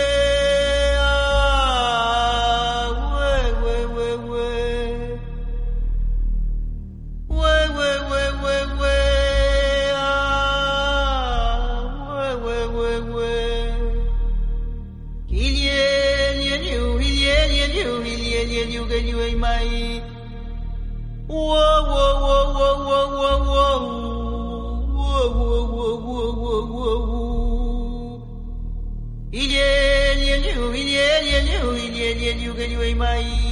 S6: nhiên yêu cái như anh mây wow wow wow wow wow wow wow wow wow wow wow wow wow ý nhiên yêu ý nhiên yêu ý nhiên yêu cái như anh mây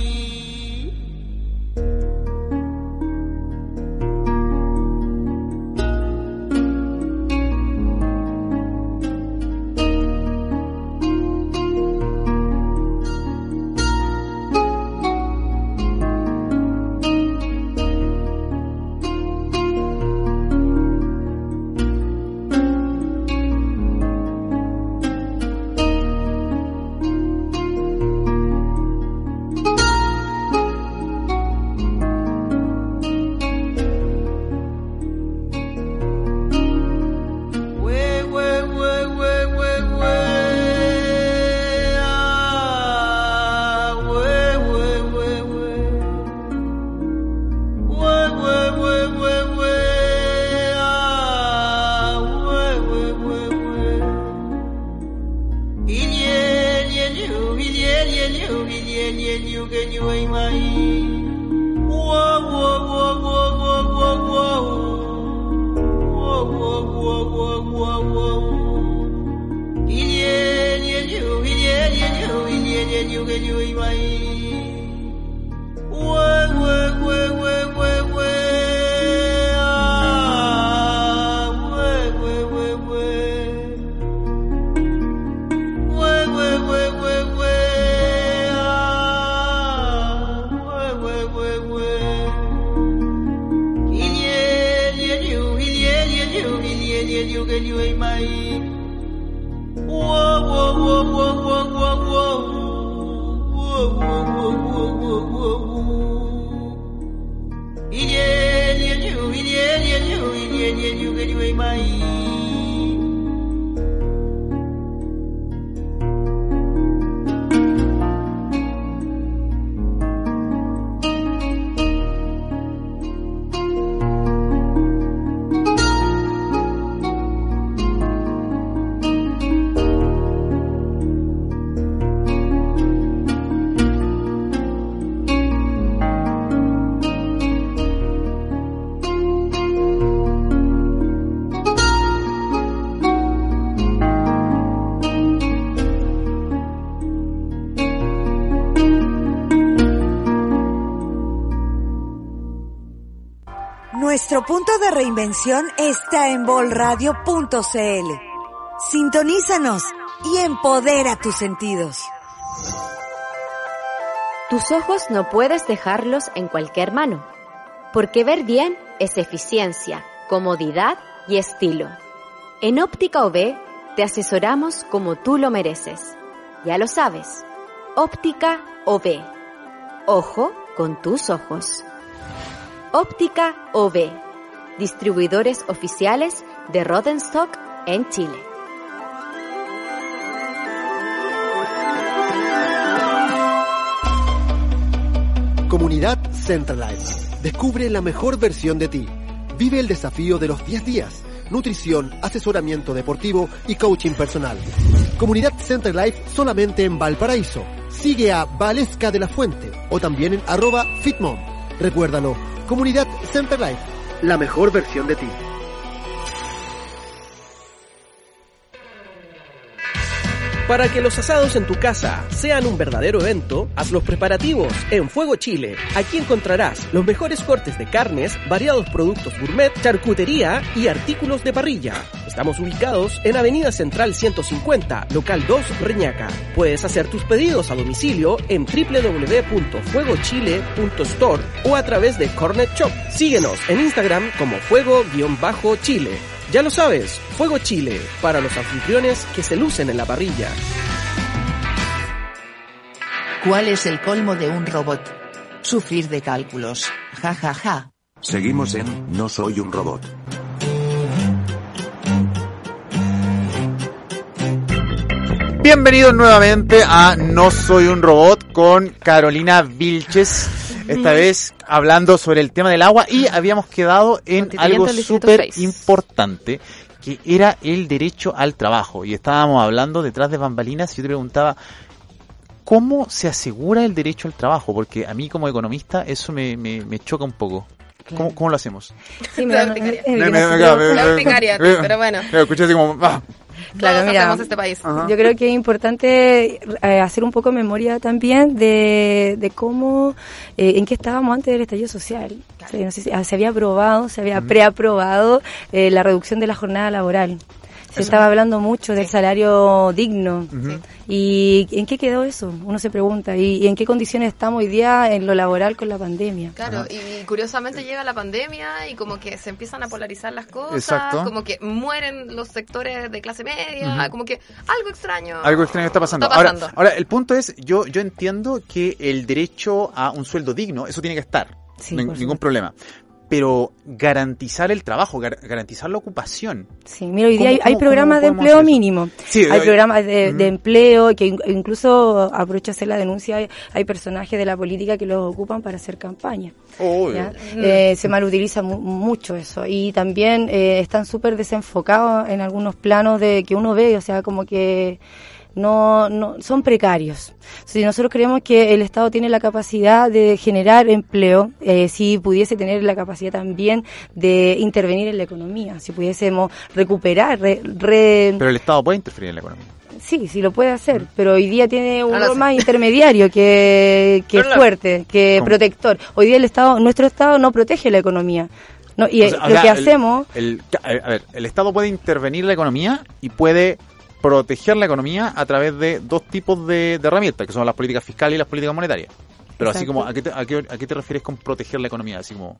S6: 一年年又一年年又给你们满意 reinvención está en bolradio.cl. Sintonízanos y empodera tus sentidos.
S7: Tus ojos no puedes dejarlos en cualquier mano, porque ver bien es eficiencia, comodidad y estilo. En Óptica OB te asesoramos como tú lo mereces. Ya lo sabes, Óptica OB. Ojo con tus ojos. Óptica OB. Distribuidores oficiales de Rodenstock en Chile.
S8: Comunidad Centralize. Descubre la mejor versión de ti. Vive el desafío de los 10 días. Nutrición, asesoramiento deportivo y coaching personal. Comunidad Centralife solamente en Valparaíso. Sigue a Valesca de la Fuente o también en arroba Fitmom. Recuérdalo, Comunidad Centralife, la mejor versión de ti.
S9: Para que los asados en tu casa sean un verdadero evento, haz los preparativos en Fuego Chile. Aquí encontrarás los mejores cortes de carnes, variados productos gourmet, charcutería y artículos de parrilla. Estamos ubicados en Avenida Central 150, local 2, Reñaca. Puedes hacer tus pedidos a domicilio en www.fuegochile.store o a través de Cornet Shop. Síguenos en Instagram como fuego-chile. Ya lo sabes, Fuego Chile, para los anfitriones que se lucen en la parrilla.
S10: ¿Cuál es el colmo de un robot? Sufrir de cálculos. Ja ja ja.
S11: Seguimos en No soy un robot.
S2: Bienvenidos nuevamente a No soy un robot con Carolina Vilches. Esta vez hablando sobre el tema del agua y habíamos quedado en algo súper importante que era el derecho al trabajo. Y estábamos hablando detrás de bambalinas y yo te preguntaba, ¿cómo se asegura el derecho al trabajo? Porque a mí como economista eso me, me, me choca un poco. ¿Cómo, ¿Cómo, lo hacemos?
S3: Sí, me, me, me, pero bueno.
S2: Escuché así como... Ah.
S3: Claro, mira, este país.
S5: yo creo que es importante eh, hacer un poco de memoria también de, de cómo, eh, en qué estábamos antes del estallido social. Claro. no sé si, se había aprobado, se había preaprobado eh, la reducción de la jornada laboral. Se estaba hablando mucho del salario digno. ¿Y en qué quedó eso? Uno se pregunta. ¿Y, en qué condiciones estamos hoy día en lo laboral con la pandemia?
S3: Claro, y curiosamente llega la pandemia y como que se empiezan a polarizar las cosas, como que mueren los sectores de clase media, como que algo extraño.
S2: Algo extraño está pasando.
S3: Está pasando.
S2: Ahora, ahora, el punto es, yo, yo entiendo que el derecho a un sueldo digno, eso tiene que estar.
S5: Sí,
S2: no, ningún problema pero garantizar el trabajo, gar garantizar la ocupación.
S5: Sí, mira, hoy día hay, hay programas de empleo mínimo.
S2: Sí,
S5: hay
S2: eh,
S5: programas de,
S2: mm.
S5: de, empleo que incluso, aprovecho hacer la denuncia, hay, hay, personajes de la política que los ocupan para hacer campaña.
S2: Oh,
S5: mm. eh, se malutiliza mu mucho eso. Y también eh, están súper desenfocados en algunos planos de que uno ve, o sea, como que no, no son precarios. Si nosotros creemos que el Estado tiene la capacidad de generar empleo, eh, si pudiese tener la capacidad también de intervenir en la economía, si pudiésemos recuperar, re, re...
S2: Pero el Estado puede interferir en la economía.
S5: Sí, sí lo puede hacer, pero hoy día tiene un rol más intermediario que, que fuerte, que ¿Cómo? protector. Hoy día el Estado, nuestro Estado no protege la economía. No, y o sea, lo que
S2: el,
S5: hacemos...
S2: El, a ver, el Estado puede intervenir en la economía y puede proteger la economía a través de dos tipos de, de herramientas, que son las políticas fiscales y las políticas monetarias. Pero Exacto. así como, ¿a qué, te, a, qué, ¿a qué te refieres con proteger la economía? Así como...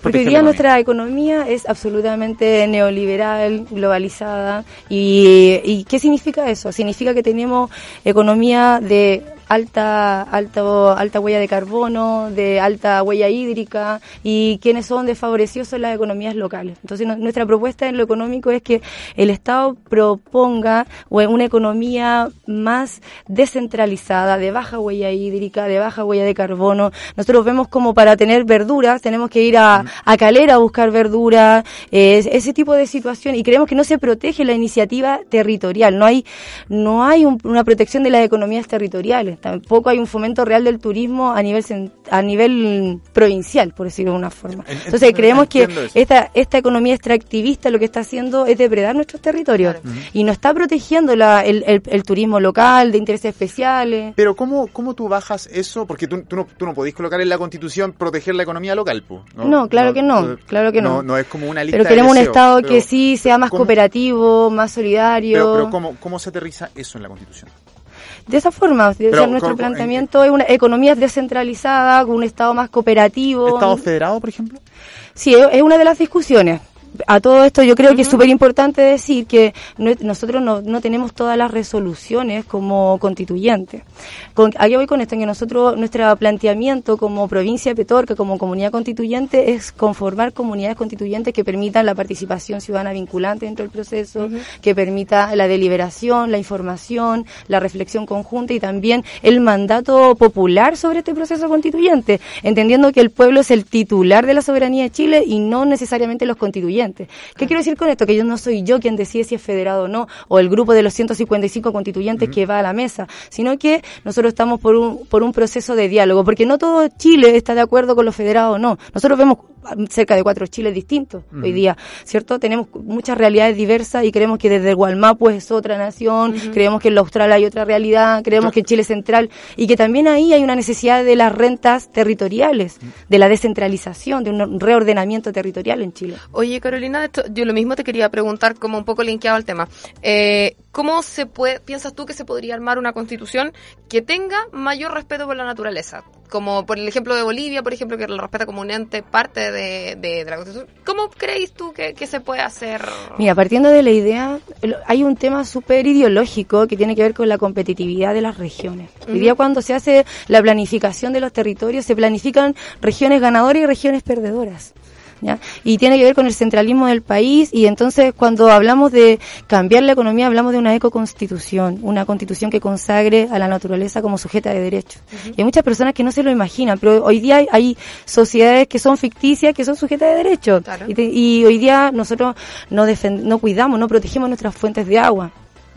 S5: Porque hoy día nuestra economía es absolutamente neoliberal, globalizada. Y, ¿Y qué significa eso? Significa que tenemos economía de alta, alta, alta huella de carbono, de alta huella hídrica y quienes son desfavorecidos son las economías locales. Entonces no, nuestra propuesta en lo económico es que el Estado proponga una economía más descentralizada, de baja huella hídrica, de baja huella de carbono. Nosotros vemos como para tener verduras tenemos que ir a, a Calera a buscar verduras, eh, ese tipo de situación y creemos que no se protege la iniciativa territorial, no hay, no hay un, una protección de las economías territoriales tampoco hay un fomento real del turismo a nivel a nivel provincial, por decirlo de una forma. Entonces creemos que esta esta economía extractivista lo que está haciendo es depredar nuestros territorios claro. y no está protegiendo la, el, el, el, turismo local de intereses especiales.
S2: Pero ¿cómo, cómo tú bajas eso? Porque tú, tú, no, tú no podés colocar en la Constitución proteger la economía local,
S5: ¿no? No, claro no, que no, claro que no.
S2: no. No es como una lista
S5: Pero queremos
S2: de
S5: un Estado
S2: pero,
S5: que sí sea más
S2: ¿cómo?
S5: cooperativo, más solidario.
S2: Pero, pero ¿cómo, ¿cómo se aterriza eso en la Constitución?
S5: De esa forma, o sea,
S2: Pero,
S5: nuestro
S2: ¿cómo-
S5: planteamiento es una economía descentralizada, con un Estado más cooperativo.
S2: ¿Estado federado, por ejemplo?
S5: Sí, es una de las discusiones. A todo esto yo creo que es súper importante decir que no- nosotros no, no tenemos todas las resoluciones como constituyentes. Con, ¿A qué voy con esto? En que nosotros, nuestro planteamiento como provincia de Petorca, como comunidad constituyente, es conformar comunidades constituyentes que permitan la participación ciudadana vinculante dentro del proceso, que permita la deliberación, la información, la reflexión conjunta y también el mandato popular sobre este proceso constituyente, entendiendo que el pueblo es el titular de la soberanía de Chile y no necesariamente los constituyentes. ¿Qué quiero decir con esto? Que yo no soy yo quien decide si es federado o no, o el grupo de los 155 constituyentes que va a la mesa, sino que nosotros estamos por un, por un proceso de diálogo, porque no todo Chile está de acuerdo con los federados o no. Nosotros vemos cerca de cuatro Chiles distintos hoy día, ¿cierto? Tenemos muchas realidades diversas y creemos que desde el Gualmapu es otra nación, creemos que en la Austral hay otra realidad, creemos que en Chile Central y que también ahí hay una necesidad de las rentas territoriales, de la descentralización, de un reordenamiento territorial en Chile.
S3: Oye, Carolina, esto, yo lo mismo te quería preguntar, como un poco linkeado al tema. Eh, ¿Cómo se puede, piensas tú que se podría armar una constitución que tenga mayor respeto por la naturaleza? Como por el ejemplo de Bolivia, por ejemplo, que lo respeta como un ente parte de, de- de la constitución. ¿Cómo crees tú que, que se puede hacer?
S5: Mira, partiendo de la idea, el- hay un tema súper ideológico que tiene que ver con la competitividad de las regiones. Hoy
S3: Ujú.
S5: día cuando se hace la planificación de los territorios, se planifican regiones ganadoras y regiones perdedoras. ¿Ya? Y tiene que ver con el centralismo del país y entonces cuando hablamos de cambiar la economía hablamos de una ecoconstitución, una constitución que consagre a la naturaleza como sujeta de derechos. Y hay muchas personas que no se lo imaginan, pero hoy día hay, hay sociedades que son ficticias, que son sujetas de derechos. Y, te- y hoy día nosotros no, defen- no cuidamos, no protegemos nuestras fuentes de agua.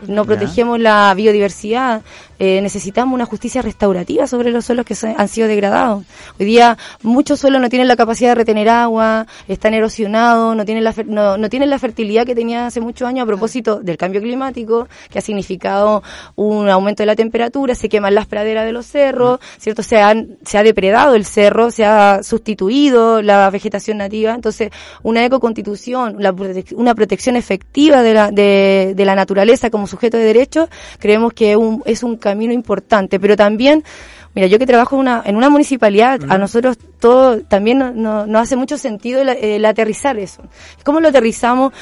S5: No protegemos la biodiversidad, eh, necesitamos una justicia restaurativa sobre los suelos que han sido degradados. Hoy día muchos suelos no tienen la capacidad de retener agua, están erosionados, no tienen la, fer- no, no tienen la fertilidad que tenían hace muchos años a propósito del cambio climático, que ha significado un aumento de la temperatura, se queman las praderas de los cerros, ¿cierto? Se, han, se ha depredado el cerro, se ha sustituido la vegetación nativa, entonces una ecoconstitución, la prote- una protección efectiva de la, de, la naturaleza como sujeto de derechos, creemos que un- es un camino importante, pero también Mira, yo que trabajo en una, en una municipalidad, a nosotros todo también no, no- nos hace mucho sentido el, el aterrizar eso. ¿Cómo lo aterrizamos?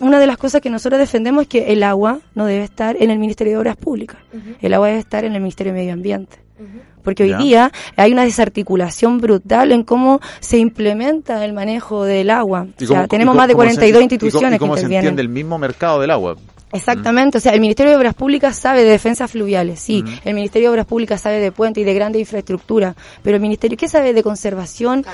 S5: Una de las cosas que nosotros defendemos es que el agua no debe estar en el Ministerio de Obras Públicas. El agua debe estar en el Ministerio de Medio Ambiente. Porque hoy
S12: Ya.
S5: día hay una desarticulación brutal en cómo se implementa el manejo del agua.
S2: ¿Y
S5: O sea,
S2: cómo-
S5: tenemos
S2: cómo-
S5: más de
S2: cómo se-
S5: 42
S2: y cómo-
S5: instituciones
S2: y cómo
S5: que
S2: se
S5: intervienen.
S2: entiende el mismo mercado del agua?
S5: Exactamente, o sea, el Ministerio de Obras Públicas sabe de defensas fluviales, sí, el Ministerio de Obras Públicas sabe de puentes y de grande infraestructura, pero el Ministerio, ¿qué sabe de conservación?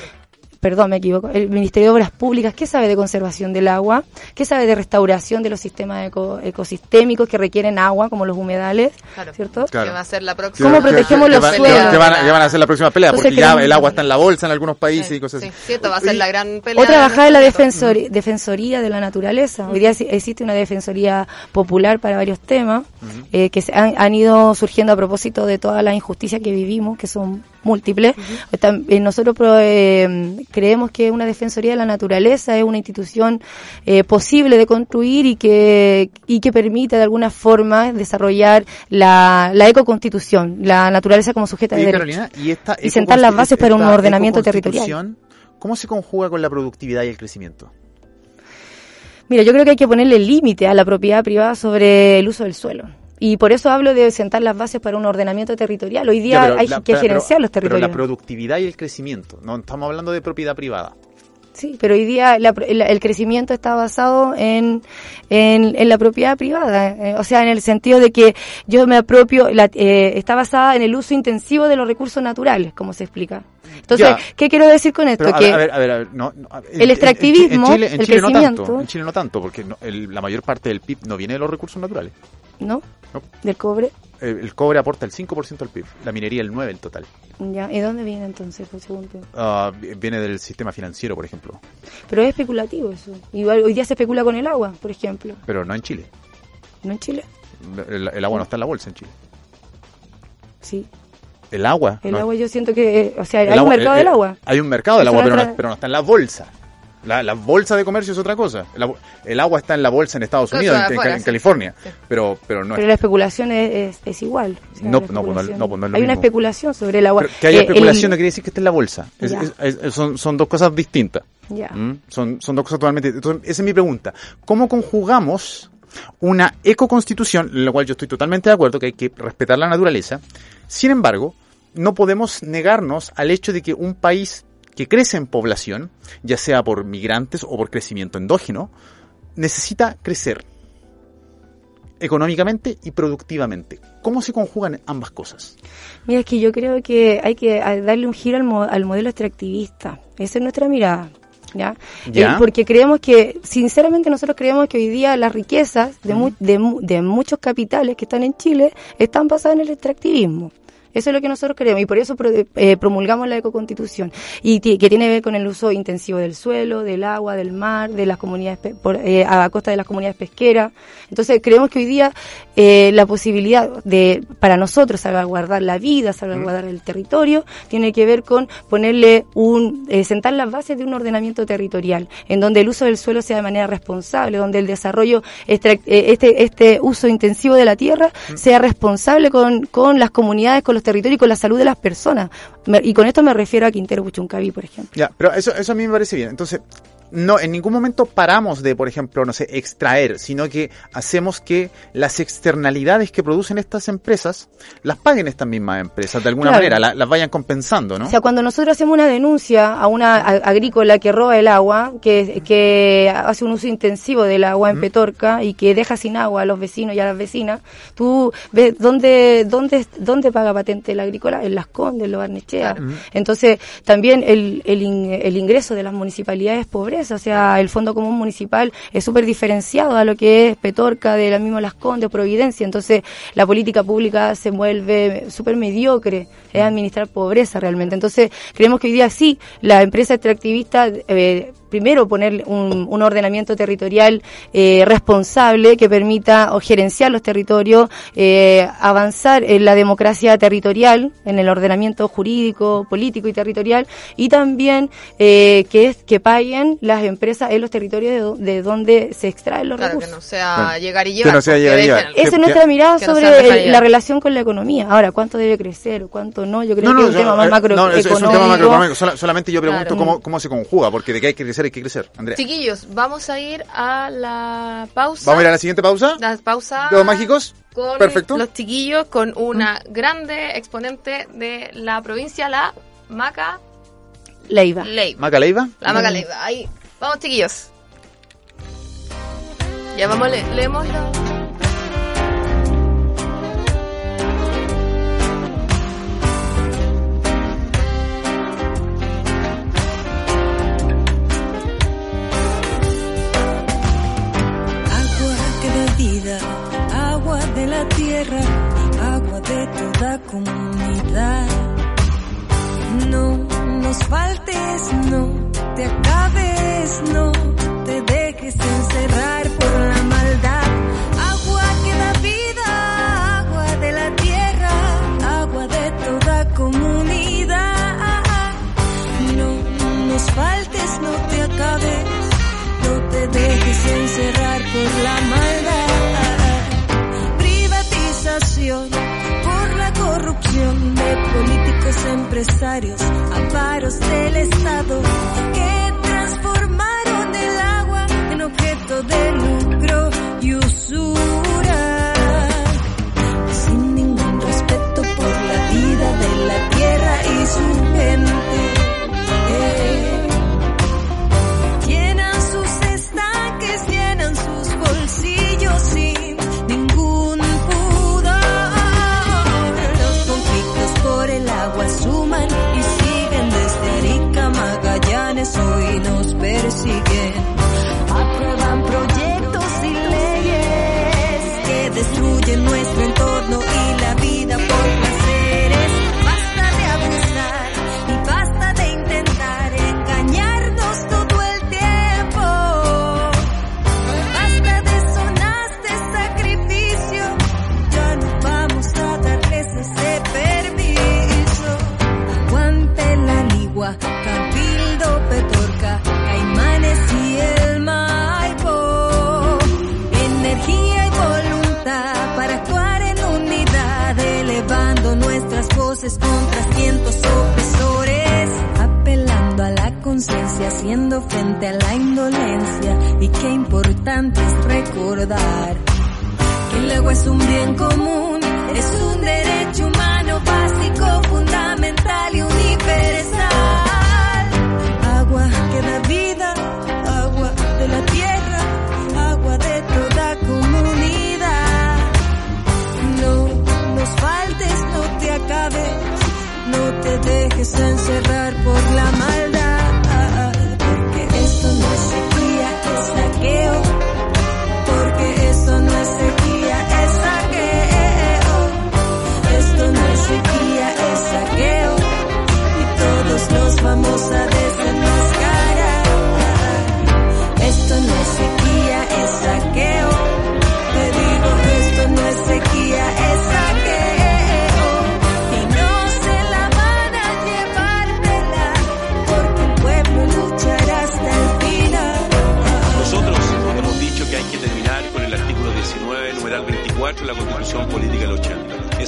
S5: Perdón, me equivoco. El Ministerio de Obras Públicas, ¿qué sabe de conservación del agua? ¿Qué sabe de restauración de los sistemas eco- ecosistémicos que requieren agua, como los humedales? ¿Cierto?
S2: Claro.
S3: Que va a ser la próxima.
S5: ¿Cómo protegemos los suelos?
S2: van- Que van, van a hacer la próxima pelea,
S5: Entonces
S2: porque ya el agua está en la bolsa en algunos países y cosas
S3: Sí,
S2: así.
S3: sí, esto va a ser la gran pelea.
S5: O trabajar en la
S3: de
S5: defensori- defensoría de la naturaleza. Hoy día sí- existe una defensoría popular para varios temas eh, que se han, han ido surgiendo a propósito de todas las injusticias que vivimos, que son múltiples. Tam- eh, nosotros pro- eh, creemos que una defensoría de la naturaleza es una institución eh, posible de construir y que y que permite de alguna forma desarrollar la, la ecoconstitución, la naturaleza como sujeta de
S2: Oye. Carolina, y esta
S5: y sentar las bases para un ordenamiento territorial.
S2: ¿Cómo se conjuga con la productividad y el crecimiento?
S5: Mira, yo creo que hay que ponerle límite a la propiedad privada sobre el uso del suelo. Y por eso hablo de sentar las bases para un ordenamiento territorial. Hoy día
S2: Ya, pero
S5: hay
S2: la-
S5: que
S2: pero-
S5: gerenciar los
S2: Pero
S5: territorios.
S2: la productividad y el crecimiento, no estamos hablando de propiedad privada.
S5: Sí, pero hoy día la- el, el crecimiento está basado en, en, en la propiedad privada, eh, o sea, en el sentido de que yo me apropio, la- eh, está basada en el uso intensivo de los recursos naturales, como se explica. Entonces,
S2: Ya.
S5: ¿qué quiero decir con esto?
S2: Pero,
S5: que
S2: ver, a ver, a ver, a ver, no, no, a ver, en-
S5: el extractivismo,
S2: en, Chile, en
S5: el
S2: Chile no tanto, en Chile no tanto, porque no- el- la mayor parte del PIB no viene de los recursos naturales.
S5: ¿no?
S2: No.
S5: Del cobre.
S2: El, el cobre aporta el 5% del PIB, la minería el 9% en total.
S5: Ya. ¿Y dónde viene entonces, por segundo?
S2: Ah, vi- viene del sistema financiero, por ejemplo,
S5: Pero es especulativo eso. Igual hoy día se especula con el agua, por ejemplo.
S2: pero no en Chile.
S5: ¿No en Chile?
S2: El, el agua no está en la bolsa en Chile.
S5: Sí.
S2: El agua.
S5: El
S2: no-
S5: agua yo siento que, eh, o sea,
S2: el
S5: hay un mercado
S2: eh,
S5: del
S2: eh,
S5: agua.
S2: Hay un mercado del agua, pero no, pero no está en la bolsa. La, la bolsa de comercio es otra cosa. La- el agua está en la bolsa en Estados Unidos, en, en-
S5: afuera,
S2: en
S5: sí.
S2: California. Pero, pero no
S5: Pero
S2: es.
S5: la especulación es, es, es igual. o sea,
S2: No, no, pues no, pues no es lo
S5: Hay una especulación sobre el agua.
S2: Pero que haya
S5: Eh,
S2: especulación
S5: el-
S2: no quiere decir que esté en la bolsa. Es-
S5: Ya.
S2: es- es- son, son dos cosas distintas.
S5: Ya.
S2: ¿Mm? Son, son dos cosas totalmente Entonces, esa es mi pregunta. ¿Cómo conjugamos una ecoconstitución, en la cual yo estoy totalmente de acuerdo que hay que respetar la naturaleza? Sin embargo, no podemos negarnos al hecho de que un país que crece en población, ya sea por migrantes o por crecimiento endógeno, necesita crecer económicamente y productivamente. ¿Cómo se conjugan ambas cosas?
S5: Mira, es que yo creo que hay que a- darle un giro al, mo- al modelo extractivista. Esa es nuestra mirada. ¿Ya?
S2: Ya.
S5: Eh, porque creemos que, sinceramente, nosotros creemos que hoy día las riquezas de, mu- de, mu- de muchos capitales que están en Chile están basadas en el extractivismo. Eso es lo que nosotros creemos y por eso pro- eh, promulgamos la ecoconstitución y que tiene que ver con el uso intensivo del suelo, del agua, del mar, de las comunidades por, eh, a costa de las comunidades pesqueras. Entonces creemos que hoy día eh, la posibilidad de para nosotros salvaguardar la vida, salvaguardar el territorio, tiene que ver con ponerle un eh, sentar las bases de un ordenamiento territorial en donde el uso del suelo sea de manera responsable, donde el desarrollo este este uso intensivo de la tierra sea responsable con, con las comunidades, con los territorios y con la salud de las personas. Y con esto me refiero a Quintero Puchuncaví, por ejemplo.
S2: Ya, pero eso, eso a mí me parece bien. Entonces, no, en ningún momento paramos de, por ejemplo, no sé, extraer, sino que hacemos que las externalidades que producen estas empresas las paguen estas mismas empresas de alguna
S5: Claro.
S2: manera, la- las vayan compensando, ¿no?
S5: O sea, cuando nosotros hacemos una denuncia a una agrícola que roba el agua, que, que hace un uso intensivo del agua en Petorca y que deja sin agua a los vecinos y a las vecinas, tú ves dónde, dónde, dónde paga patente la agrícola, en Las Condes, en Lo Barnechea. Entonces, también el, el, el ingreso de las municipalidades es pobreza, o sea, el Fondo Común Municipal es súper diferenciado a lo que es Petorca, de la misma Las Condes, Providencia, entonces la política pública se vuelve súper mediocre, es administrar pobreza realmente. Entonces, creemos que hoy día sí, la empresa extractivista, eh, primero poner un, un ordenamiento territorial eh, responsable que permita o gerenciar los territorios, eh, avanzar en la democracia territorial, en el ordenamiento jurídico, político y territorial, y también eh, que es que paguen las empresas en los territorios de, de donde se extraen los
S3: Claro, que
S5: recursos.
S3: no sea llegar y
S2: Que
S3: llevar.
S2: no sea llegar y llevar. Que-
S5: Esa es
S2: que-
S5: nuestra mirada
S3: que no
S5: sobre la relación con la economía. Ahora, ¿cuánto debe crecer o cuánto no? Yo creo
S2: No,
S5: que
S2: no,
S5: es un
S2: yo-
S5: tema más
S2: eh,
S5: macroeconómico.
S2: no, es, es un tema macroeconómico. Sola- solamente yo pregunto
S3: Claro.
S2: cómo, cómo se conjuga, porque de que hay que crecer hay que crecer. Andrea.
S3: Chiquillos, vamos a ir a la pausa.
S2: Vamos a ir a la siguiente pausa.
S3: La pausa.
S2: ¿Dedos mágicos?
S3: Con
S2: Perfecto.
S3: los chiquillos, con una grande exponente de la provincia, la Maca
S5: Leiva.
S3: Leiva.
S2: Maca Leiva.
S3: La Maca Leiva. Ahí. Vamos, chiquillos. Ya vamos, le leemos la...
S12: la tierra, agua de toda comunidad. No nos faltes, no te acabes, no te dejes encerrar por la maldad. Agua que da vida, agua de la tierra, agua de toda comunidad. No nos faltes, no te acabes, no te dejes encerrar por la maldad. De políticos empresarios, amparos del Estado que transformaron el agua en objeto de lucro y usura. Frente a la indolencia y qué importante es recordar que el agua es un bien común, es un derecho humano básico, fundamental y universal. Agua que da vida, agua de la tierra, agua de toda comunidad. No nos faltes, no te acabes, no te dejes encerrar por la maldad,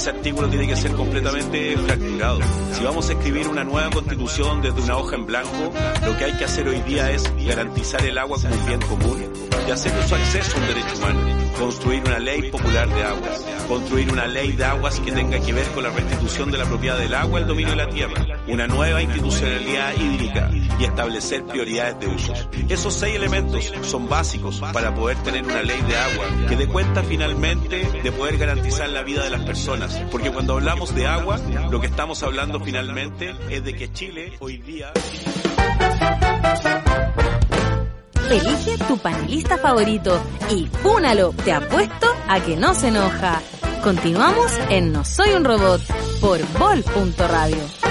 S13: Ese artículo tiene que ser completamente fracturado. Si vamos a escribir una nueva constitución desde una hoja en blanco, lo que hay que hacer hoy día es garantizar el agua como un bien común y hacer su acceso a un derecho humano. Construir una ley popular de aguas. Construir una ley de aguas que tenga que ver con la restitución de la propiedad del agua al dominio de la tierra. Una nueva institucionalidad hídrica y establecer prioridades de usos. Esos seis elementos son básicos para poder tener una ley de agua que dé cuenta finalmente de poder garantizar la vida de las personas. Porque cuando hablamos de agua, lo que estamos hablando finalmente es de que Chile hoy día...
S1: Elige tu panelista favorito y fúnalo, te apuesto a que no se enoja. Continuamos en No Soy un Robot por Vol.radio.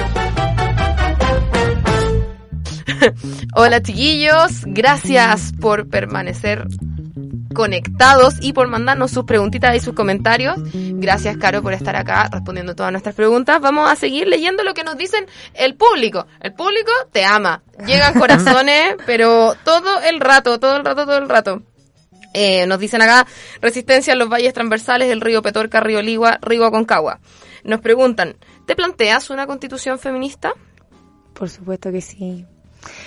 S3: Hola chiquillos, gracias por permanecer conectados y por mandarnos sus preguntitas y sus comentarios. Gracias, Caro, por estar acá respondiendo todas nuestras preguntas. Vamos a seguir leyendo lo que nos dicen el público. El público te ama. Llegan corazones, pero todo el rato, todo el rato, todo el rato. Eh, nos dicen acá, resistencia en los valles transversales del río Petorca, río Ligua, río Aconcagua. Nos preguntan, ¿te planteas una constitución feminista?
S5: Por supuesto que sí.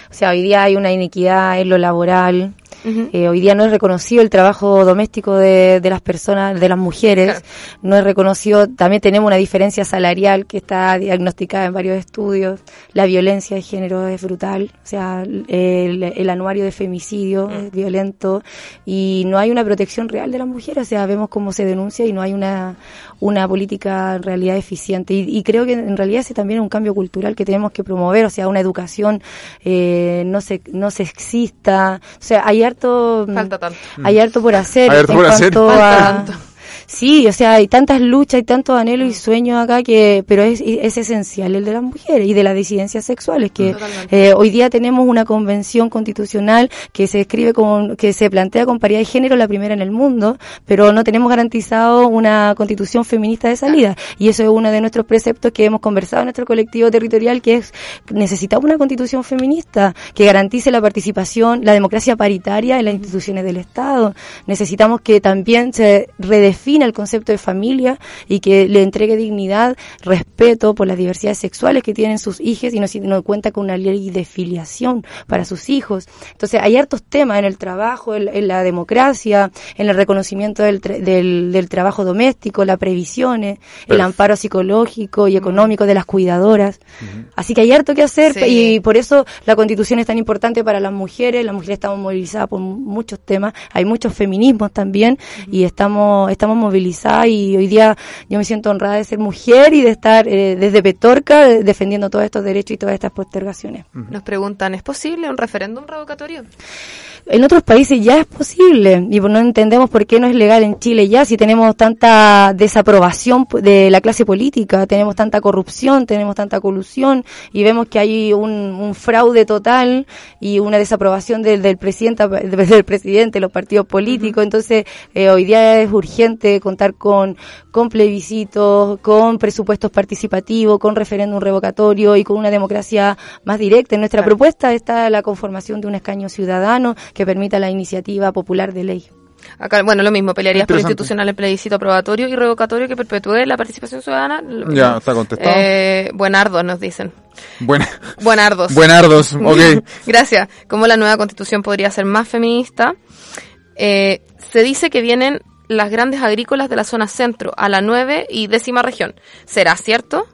S5: O sea, hoy día hay una inequidad en lo laboral. Eh, hoy día no es reconocido el trabajo doméstico de, de las personas, de las mujeres. No es reconocido. También tenemos una diferencia salarial que está diagnosticada en varios estudios. La violencia de género es brutal. O sea, el, el anuario de femicidio es violento. Y no hay una protección real de las mujeres. O sea, vemos cómo se denuncia y no hay una, una política en realidad eficiente. Y, y creo que en realidad ese también es un cambio cultural que tenemos que promover. O sea, una educación eh, no, se, no sexista. O sea, hay harto,
S3: Falta tanto.
S5: hay harto por hacer.
S2: Hay harto por hacer.
S5: cuanto
S3: Falta
S5: a-
S3: tanto.
S5: Sí, o sea, hay tantas luchas, hay tantos anhelos y sueños acá que, pero es, es esencial el de las mujeres y de las disidencias sexuales, que eh, hoy día tenemos una convención constitucional que se escribe con, que se plantea con paridad de género, la primera en el mundo, pero no tenemos garantizado una constitución feminista de salida. Y eso es uno de nuestros preceptos que hemos conversado en nuestro colectivo territorial, que es necesitamos una constitución feminista que garantice la participación, la democracia paritaria en las instituciones del Estado. Necesitamos que también se redefina el concepto de familia y que le entregue dignidad, respeto por las diversidades sexuales que tienen sus hijos y no, si- no cuenta con una ley de filiación para sus hijos. Entonces hay hartos temas en el trabajo, en, en la democracia, en el reconocimiento del, tra- del, del trabajo doméstico, las previsiones, el amparo psicológico y económico de las cuidadoras. Así que hay harto que hacer
S3: Sí.
S5: y por eso la constitución es tan importante para las mujeres. Las mujeres estamos movilizadas por mu- muchos temas. Hay muchos feminismos también y estamos, estamos movilizadas y hoy día yo me siento honrada de ser mujer y de estar eh, desde Petorca eh, defendiendo todos estos derechos y todas estas postergaciones.
S3: Nos preguntan, ¿es posible un referéndum revocatorio?
S5: En otros países ya es posible y no entendemos por qué no es legal en Chile ya si tenemos tanta desaprobación de la clase política, tenemos tanta corrupción, tenemos tanta colusión y vemos que hay un, un fraude total y una desaprobación del, del presidente, del presidente, los partidos políticos. Entonces eh, hoy día es urgente contar con con plebiscitos, con presupuestos participativos, con referéndum revocatorio y con una democracia más directa. En nuestra propuesta está la conformación de un escaño ciudadano que permita la iniciativa popular de ley.
S3: Acá, bueno, lo mismo, pelearías por institucional el plebiscito aprobatorio y revocatorio que perpetúe la participación ciudadana.
S2: Ya, está contestado.
S3: Eh, buenardos nos dicen.
S2: Buena,
S3: Buenardos.
S2: buenardos, ok.
S3: Gracias. ¿Cómo la nueva constitución podría ser más feminista? Eh, se dice que vienen las grandes agrícolas de la zona centro a la 9 y décima región. ¿Será cierto?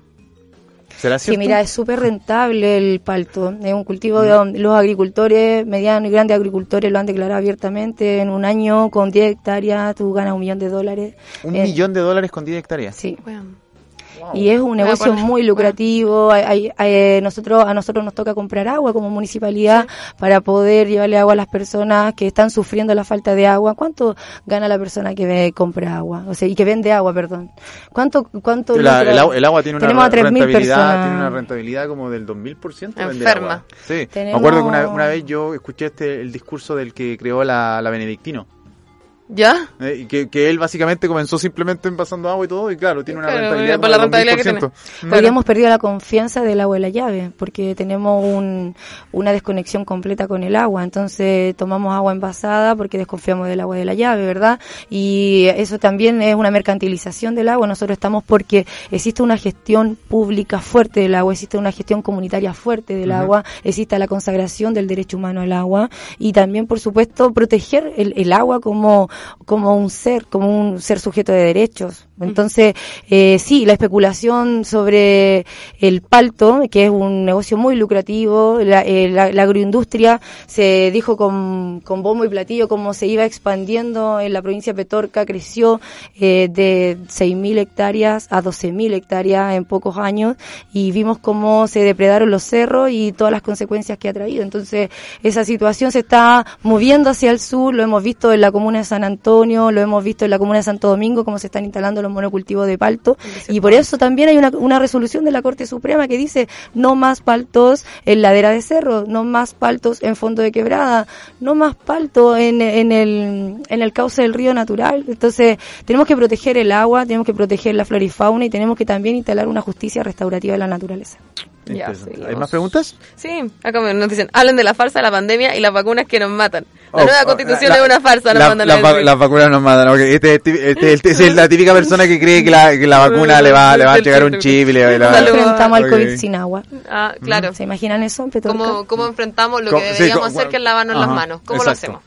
S2: ¿Será
S5: Sí, mira, es súper rentable el palto. Es un cultivo de donde los agricultores, medianos y grandes agricultores, lo han declarado abiertamente. En un año, con 10 hectáreas, tú ganas un millón de dólares.
S2: Un
S5: Eh,
S2: millón de dólares con 10 hectáreas.
S5: Sí.
S3: Bueno.
S5: Y es un negocio muy lucrativo. Hay- hay- hay- nosotros a nosotros nos toca comprar agua como municipalidad para poder llevarle agua a las personas que están sufriendo la falta de agua. ¿Cuánto gana la persona que ve- compra agua? O sea, y que vende agua, perdón. ¿Cuánto cuánto
S2: La- el, agua, el agua tiene una
S5: Tenemos a 3.000
S2: rentabilidad,
S5: personas.
S2: tiene una rentabilidad como del 2000% vender
S3: Enferma.
S2: agua. Sí,
S5: Tenemos-
S2: me acuerdo que una, una vez yo escuché este el discurso del que creó la, la Benedictino.
S3: ¿Ya?
S2: eh, y que, que él básicamente comenzó simplemente envasando agua y todo, y claro, tiene una
S3: Claro,
S2: rentabilidad
S3: por la rentabilidad que
S2: 2000%.
S3: tiene.
S5: Hoy hemos perdido la confianza del agua de la llave porque tenemos un, una desconexión completa con el agua. Entonces tomamos agua envasada porque desconfiamos del agua de la llave, ¿verdad? Y eso también es una mercantilización del agua. Nosotros estamos porque existe una gestión pública fuerte del agua, existe una gestión comunitaria fuerte del agua, existe la consagración del derecho humano al agua y también, por supuesto, proteger el, el agua como, como un ser, como un ser sujeto de derechos. Entonces, eh, sí, la especulación sobre el palto, que es un negocio muy lucrativo, la, eh, la- la agroindustria se dijo con, con bombo y platillo cómo se iba expandiendo en la provincia de Petorca, creció eh, de 6.000 hectáreas a 12.000 hectáreas en pocos años y vimos cómo se depredaron los cerros y todas las consecuencias que ha traído. Entonces, esa situación se está moviendo hacia el sur, lo hemos visto en la comuna de San Antonio, lo hemos visto en la comuna de Santo Domingo, cómo se están instalando los monocultivos de palto. Y por eso también hay una, una resolución de la Corte Suprema que dice no más paltos en ladera de cerro, no más paltos en fondo de quebrada, no más palto en, en, el, en el cauce del río natural. Entonces, tenemos que proteger el agua, tenemos que proteger la flora y fauna y tenemos que también instalar una justicia restaurativa de la naturaleza.
S3: Ya,
S2: ¿Hay más preguntas?
S3: Sí, acá me- nos dicen, hablen de la farsa de la pandemia y las vacunas que nos matan. La
S2: Oh,
S3: nueva
S2: oh,
S3: constitución
S2: la-
S3: es una farsa, nos
S2: la-
S3: mandan a
S2: va-
S3: decir.
S2: las vacunas nos mandan. ok. Este, este, este- este es la típica persona que cree que la, que la vacuna le va, le va a llegar un chip y le, le va
S5: ¿Cómo enfrentamos al. COVID sin agua?
S3: Ah, claro.
S5: ¿Se imaginan eso?
S3: ¿Cómo, ¿Cómo enfrentamos lo que deberíamos hacer, que es lavarnos las manos? ¿Cómo lo hacemos?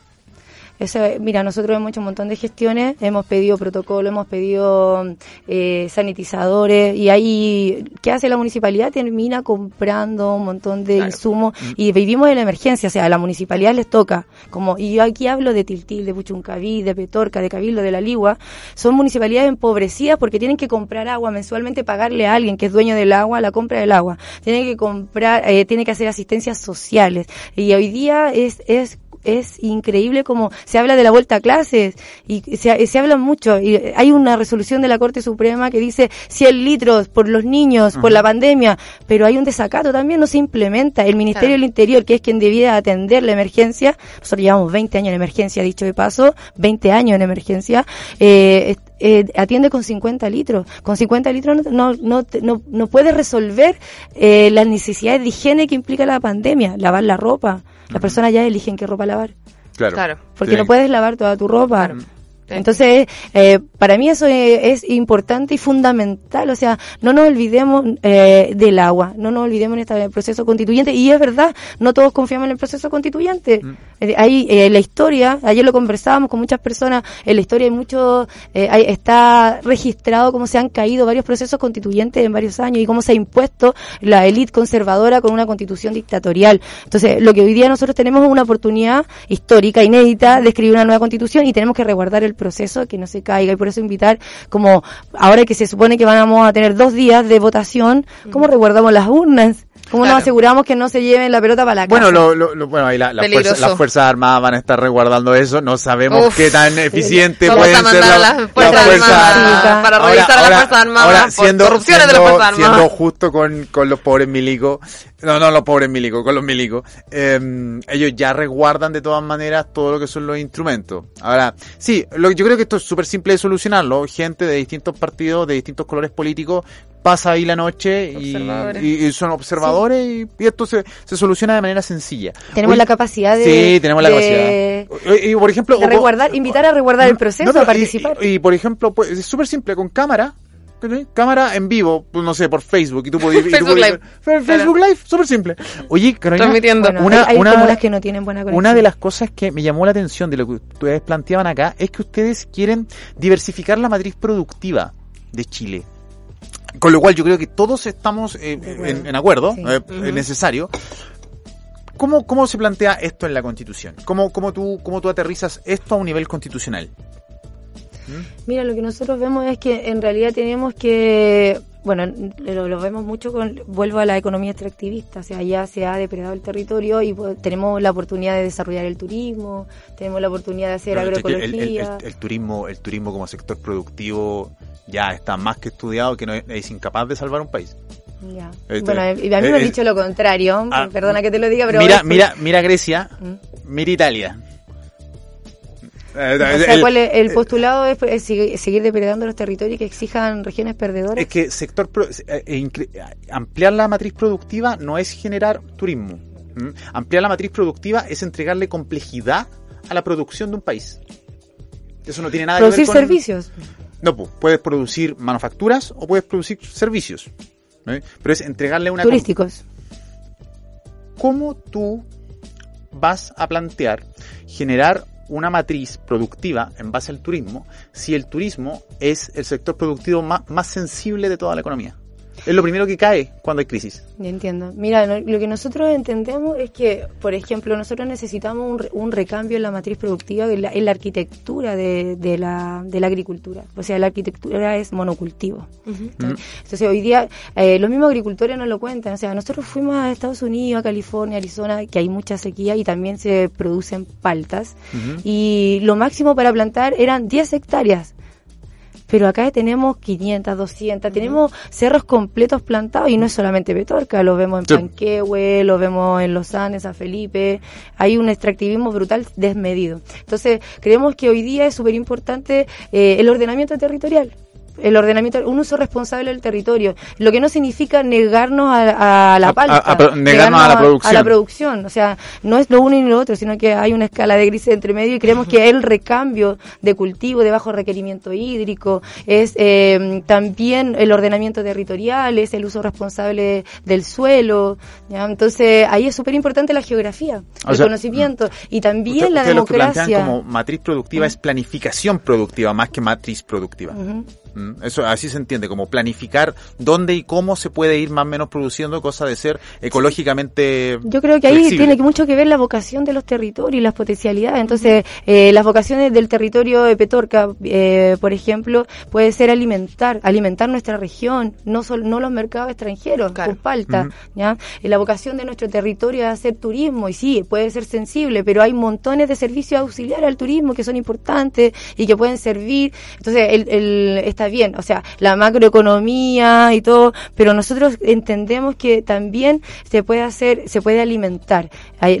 S5: Eso, mira, nosotros hemos hecho un montón de gestiones, hemos pedido protocolo, hemos pedido eh, sanitizadores y ahí, ¿qué hace la municipalidad? Termina comprando un montón de insumos y vivimos en la emergencia, o sea, a la municipalidad les toca, como, y yo aquí hablo de Tiltil, de Puchuncaví, de Petorca, de Cabildo, de La Ligua, son municipalidades empobrecidas porque tienen que comprar agua mensualmente, pagarle a alguien que es dueño del agua la compra del agua, tienen que comprar, eh, tienen que hacer asistencias sociales. Y hoy día es, es es increíble como se habla de la vuelta a clases y se, se habla mucho y hay una resolución de la Corte Suprema que dice 100 litros por los niños por la pandemia pero hay un desacato también no se implementa. El Ministerio del Interior que es quien debía atender la emergencia nosotros llevamos 20 años en emergencia dicho de paso 20 años en emergencia eh, eh, atiende con 50 litros. Con 50 litros no, no, no, te- no, no puedes resolver eh, las necesidades de higiene que implica la pandemia. Lavar la ropa. Las personas ya eligen qué ropa lavar.
S2: Claro.
S3: Claro.
S5: Porque
S2: Sí.
S5: no puedes lavar toda tu ropa. Entonces, eh, para mí eso es, es importante y fundamental. O sea, no nos olvidemos eh, del agua, no nos olvidemos en este proceso constituyente. Y es verdad, no todos confiamos en el proceso constituyente. Eh, Hay eh, la historia, ayer lo conversábamos con muchas personas, en la historia hay mucho, eh, hay- está registrado cómo se han caído varios procesos constituyentes en varios años y cómo se ha impuesto la élite conservadora con una constitución dictatorial. Entonces, lo que hoy día nosotros tenemos es una oportunidad histórica, inédita, de escribir una nueva constitución y tenemos que resguardar el proceso, que no se caiga. Y por eso invitar, como ahora que se supone que vamos a tener dos días de votación, ¿cómo resguardamos las urnas? ¿Cómo nos aseguramos que no se lleven la pelota para la casa?
S2: Bueno, lo, lo, lo- bueno ahí la- fuerzas, las Fuerzas Armadas van a estar resguardando eso. No sabemos
S3: Uf.
S2: qué tan eficiente
S3: Vamos
S2: pueden
S3: a
S2: ser la-
S3: las Fuerzas Armadas para revisar a las Fuerzas Armadas por corrupciones de las Fuerzas Armadas.
S2: siendo justo con, con los pobres milicos, no, no los pobres milicos, con los milicos, eh, ellos ya resguardan de todas maneras todo lo que son los instrumentos. Ahora, sí, lo, yo creo que esto es súper simple de solucionarlo. Gente de distintos partidos, de distintos colores políticos, pasa ahí la noche y, y- y son observadores y, y esto se, se soluciona de manera sencilla.
S5: Tenemos
S2: Oye,
S5: la capacidad de...
S2: Sí, tenemos la
S5: de-
S2: capacidad. Y, y, por ejemplo,
S5: de
S2: o-
S5: invitar a resguardar el proceso,
S2: no, pero
S5: a participar.
S2: Y, y, por ejemplo, pues, es súper simple, con cámara, cámara en vivo, pues, no sé, por Facebook, y tú podías...
S3: Facebook Live.
S2: Facebook Live, súper simple. Oye, Carolina,
S3: Transmitiendo.
S5: Bueno,
S2: una,
S5: hay, hay
S2: una-
S5: que no tienen buena conexión.
S2: una de las cosas que me llamó la atención de lo que ustedes planteaban acá es que ustedes quieren diversificar la matriz productiva de Chile. Con lo cual yo creo que todos estamos eh, en, en acuerdo,
S5: Sí.
S2: eh, es necesario. ¿Cómo, ¿Cómo se plantea esto en la Constitución? ¿Cómo, cómo, tú, ¿Cómo tú aterrizas esto a un nivel constitucional?
S5: Mira, lo que nosotros vemos es que en realidad tenemos que, bueno, lo, lo vemos mucho con, vuelvo a la economía extractivista, o sea, ya se ha depredado el territorio y pues, tenemos la oportunidad de desarrollar el turismo, tenemos la oportunidad de hacer
S2: No, el,
S5: agroecología.
S2: el- el- el turismo, el turismo como sector productivo ya está más que estudiado que no es, es incapaz de salvar un país.
S5: Ya.
S2: Este,
S5: Bueno, y a mí me
S2: eh,
S5: han
S2: eh,
S5: dicho lo contrario,
S2: ah,
S5: perdona que te lo diga, pero...
S2: mira, mira, mira Grecia,
S5: ¿Mm?
S2: mira Italia. Eh,
S5: O sea, ¿cuál es- el
S2: eh,
S5: postulado es, es seguir, depredando los territorios que exijan regiones perdedoras.
S2: Es que sector eh, ampliar la matriz productiva no es generar turismo. Ampliar la matriz productiva es entregarle complejidad a la producción de un país. Eso no tiene nada
S5: Producir
S2: que ver con
S5: servicios.
S2: No, pues, puedes producir manufacturas o puedes producir servicios. ¿eh? Pero es entregarle una
S5: Turísticos.
S2: ¿Cómo tú vas a plantear generar una matriz productiva en base al turismo si el turismo es el sector productivo más, más sensible de toda la economía? Es lo primero que cae cuando hay crisis.
S5: Ya entiendo. Mira, lo que nosotros entendemos es que, por ejemplo, nosotros necesitamos un, re- un recambio en la matriz productiva, en la, en la arquitectura de, de la, de la agricultura. O sea, la arquitectura es monocultivo. Entonces, hoy día, eh, los mismos agricultores nos lo cuentan. O sea, nosotros fuimos a Estados Unidos, a California, Arizona, que hay mucha sequía y también se producen paltas. Y lo máximo para plantar eran 10 hectáreas. Pero acá tenemos 500, 200, tenemos cerros completos plantados y no es solamente Petorca, lo vemos en
S2: Sí.
S5: Panquehue, lo vemos en Los Andes, San Felipe, hay un extractivismo brutal desmedido. Entonces, creemos que hoy día es súper importante eh, el ordenamiento territorial. El ordenamiento, un uso responsable del territorio, lo que no significa negarnos a, a la palta,
S2: a- negarnos a la producción.
S5: a la producción. O sea, no es lo uno ni lo otro, sino que hay una escala de grises entre medio y creemos que el recambio de cultivo de bajo requerimiento hídrico es eh, también el ordenamiento territorial, es el uso responsable del suelo. ¿ya? Entonces, ahí es súper importante la geografía,
S2: O
S5: el
S2: sea,
S5: conocimiento y también
S2: Usted-
S5: la
S2: ustedes lo que plantean
S5: democracia.
S2: como matriz productiva es planificación productiva más que matriz productiva. Eso así se entiende, como planificar dónde y cómo se puede ir más o menos produciendo, cosa de ser ecológicamente
S5: Yo creo que ahí
S2: flexible.
S5: tiene mucho que ver la vocación de los territorios y las potencialidades. Entonces, eh, las vocaciones del territorio de Petorca, eh, por ejemplo, puede ser alimentar, alimentar nuestra región, no solo, no los mercados extranjeros, con palta,
S3: Ujú.
S5: ¿ya? Eh, La vocación de nuestro territorio es hacer turismo, y sí, puede ser sensible, pero hay montones de servicios auxiliares al turismo que son importantes y que pueden servir. Entonces, el, el- está bien, o sea, la macroeconomía y todo, pero nosotros entendemos que también se puede hacer, se puede alimentar.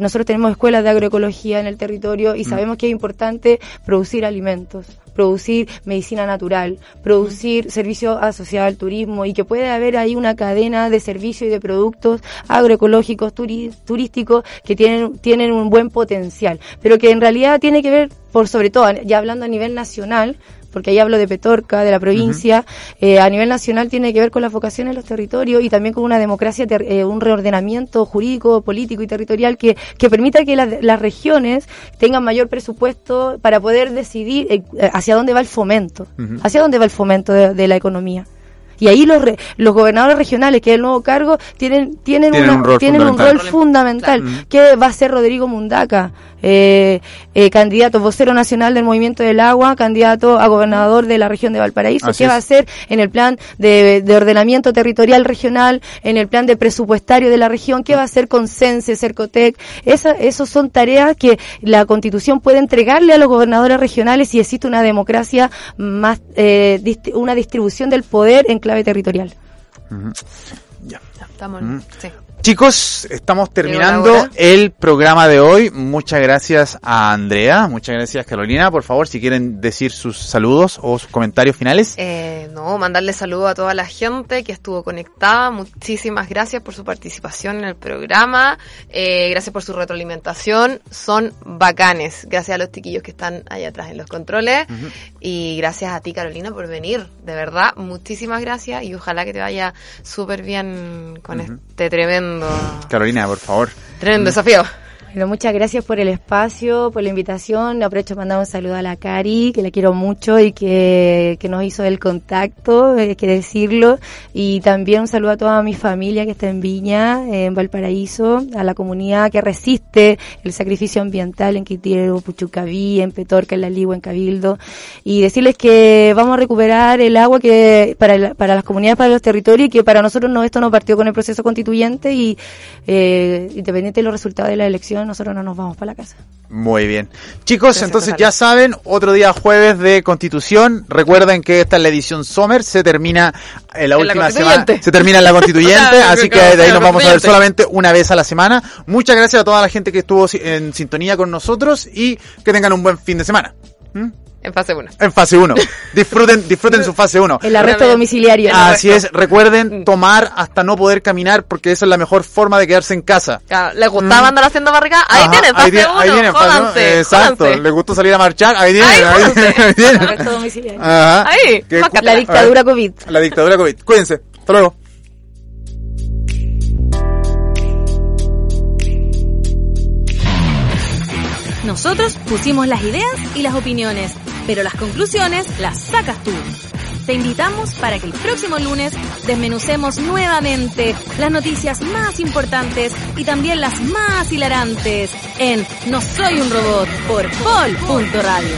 S5: Nosotros tenemos escuelas de agroecología en el territorio y sabemos que es importante producir alimentos producir medicina natural, producir servicios asociados al turismo y que puede haber ahí una cadena de servicios y de productos agroecológicos, turísticos que tienen, tienen un buen potencial, pero que en realidad tiene que ver, por sobre todo, ya hablando a nivel nacional, porque ahí hablo de Petorca, de la provincia, eh, a nivel nacional tiene que ver con las vocaciones de los territorios y también con una democracia, ter- eh, un reordenamiento jurídico, político y territorial que, que permita que las, las regiones tengan mayor presupuesto para poder decidir eh, hacia dónde va el fomento, hacia dónde va el fomento de, de la economía. Y ahí los, re- los gobernadores regionales, que es el nuevo cargo, tienen, tienen,
S2: Tienen
S5: una-
S2: un rol
S5: tienen un
S2: fundamental.
S5: rol fundamental,
S2: Claro.
S5: que va a ser Rodrigo Mundaca, eh, eh, candidato vocero nacional del Movimiento del Agua, candidato a gobernador de la región de Valparaíso,
S2: Así
S5: que
S2: es.
S5: va a ser en el plan de, de ordenamiento territorial regional, en el plan de presupuestario de la región, que va a ser con CENSE, Cercotec. Esa, esos son tareas que la Constitución puede entregarle a los gobernadores regionales si existe una democracia más, eh, dist- una distribución del poder en clave territorial.
S2: Ya.
S3: Estamos, sí.
S2: Chicos, estamos terminando el programa de hoy. Muchas gracias a Andrea, muchas gracias Carolina. Por favor, si quieren decir sus saludos o sus comentarios finales.
S3: Eh, no, mandarle saludos a toda la gente que estuvo conectada. Muchísimas gracias por su participación en el programa. Eh, gracias por su retroalimentación. Son bacanes. Gracias a los chiquillos que están allá atrás en los controles. Y gracias a ti, Carolina, por venir. De verdad, muchísimas gracias. Y ojalá que te vaya súper bien con este tremendo,
S2: Carolina, por favor.
S3: tremendo desafío.
S5: Bueno, muchas gracias por el espacio, por la invitación. Aprovecho para mandar un saludo a la Cari, que la quiero mucho y que, que nos hizo el contacto, hay que decirlo. Y también un saludo a toda mi familia que está en Viña, en Valparaíso, a la comunidad que resiste el sacrificio ambiental en Quitiero, Puchucaví, en Petorca, en La Ligua, en Cabildo. Y decirles que vamos a recuperar el agua que para, la- para las comunidades, para los territorios y que para nosotros no esto no partió con el proceso constituyente y eh, independiente de los resultados de la elección, nosotros no nos vamos para la casa.
S2: Muy bien. Chicos,
S5: Gracias,
S2: entonces ya saben, otro día jueves de Constitución. Recuerden que esta es la edición Sommer, se termina en la
S3: En la
S2: última semana. Se termina en la constituyente, así que de ahí nos vamos a ver solamente una vez a la semana. Muchas gracias a toda la gente que estuvo en sintonía con nosotros y que tengan un buen fin de semana.
S3: En fase 1.
S2: En fase 1. Disfruten, disfruten su fase 1.
S5: El arresto domiciliario.
S2: Así es, recuerden tomar hasta no poder caminar porque esa es la mejor forma de quedarse en casa.
S3: Claro, ¿Les gustaba andar haciendo barriga? Ahí
S2: Ajá,
S3: tienen,
S2: ahí
S3: fase
S2: tiene-
S3: 1.
S2: ahí tienen, fase Exacto,
S3: jódanse.
S2: les gustó salir a marchar, ahí tienen,
S3: Ahí,
S2: ahí, ahí tienen.
S5: Arresto domiciliario.
S2: Ajá.
S3: Ahí,
S2: Que-.
S5: La dictadura COVID.
S2: La dictadura COVID. Cuídense. Hasta luego.
S1: Nosotros pusimos las ideas y las opiniones, pero las conclusiones las sacas tú. Te invitamos para que el próximo lunes desmenucemos nuevamente las noticias más importantes y también las más hilarantes en No Soy un Robot por Pol.radio.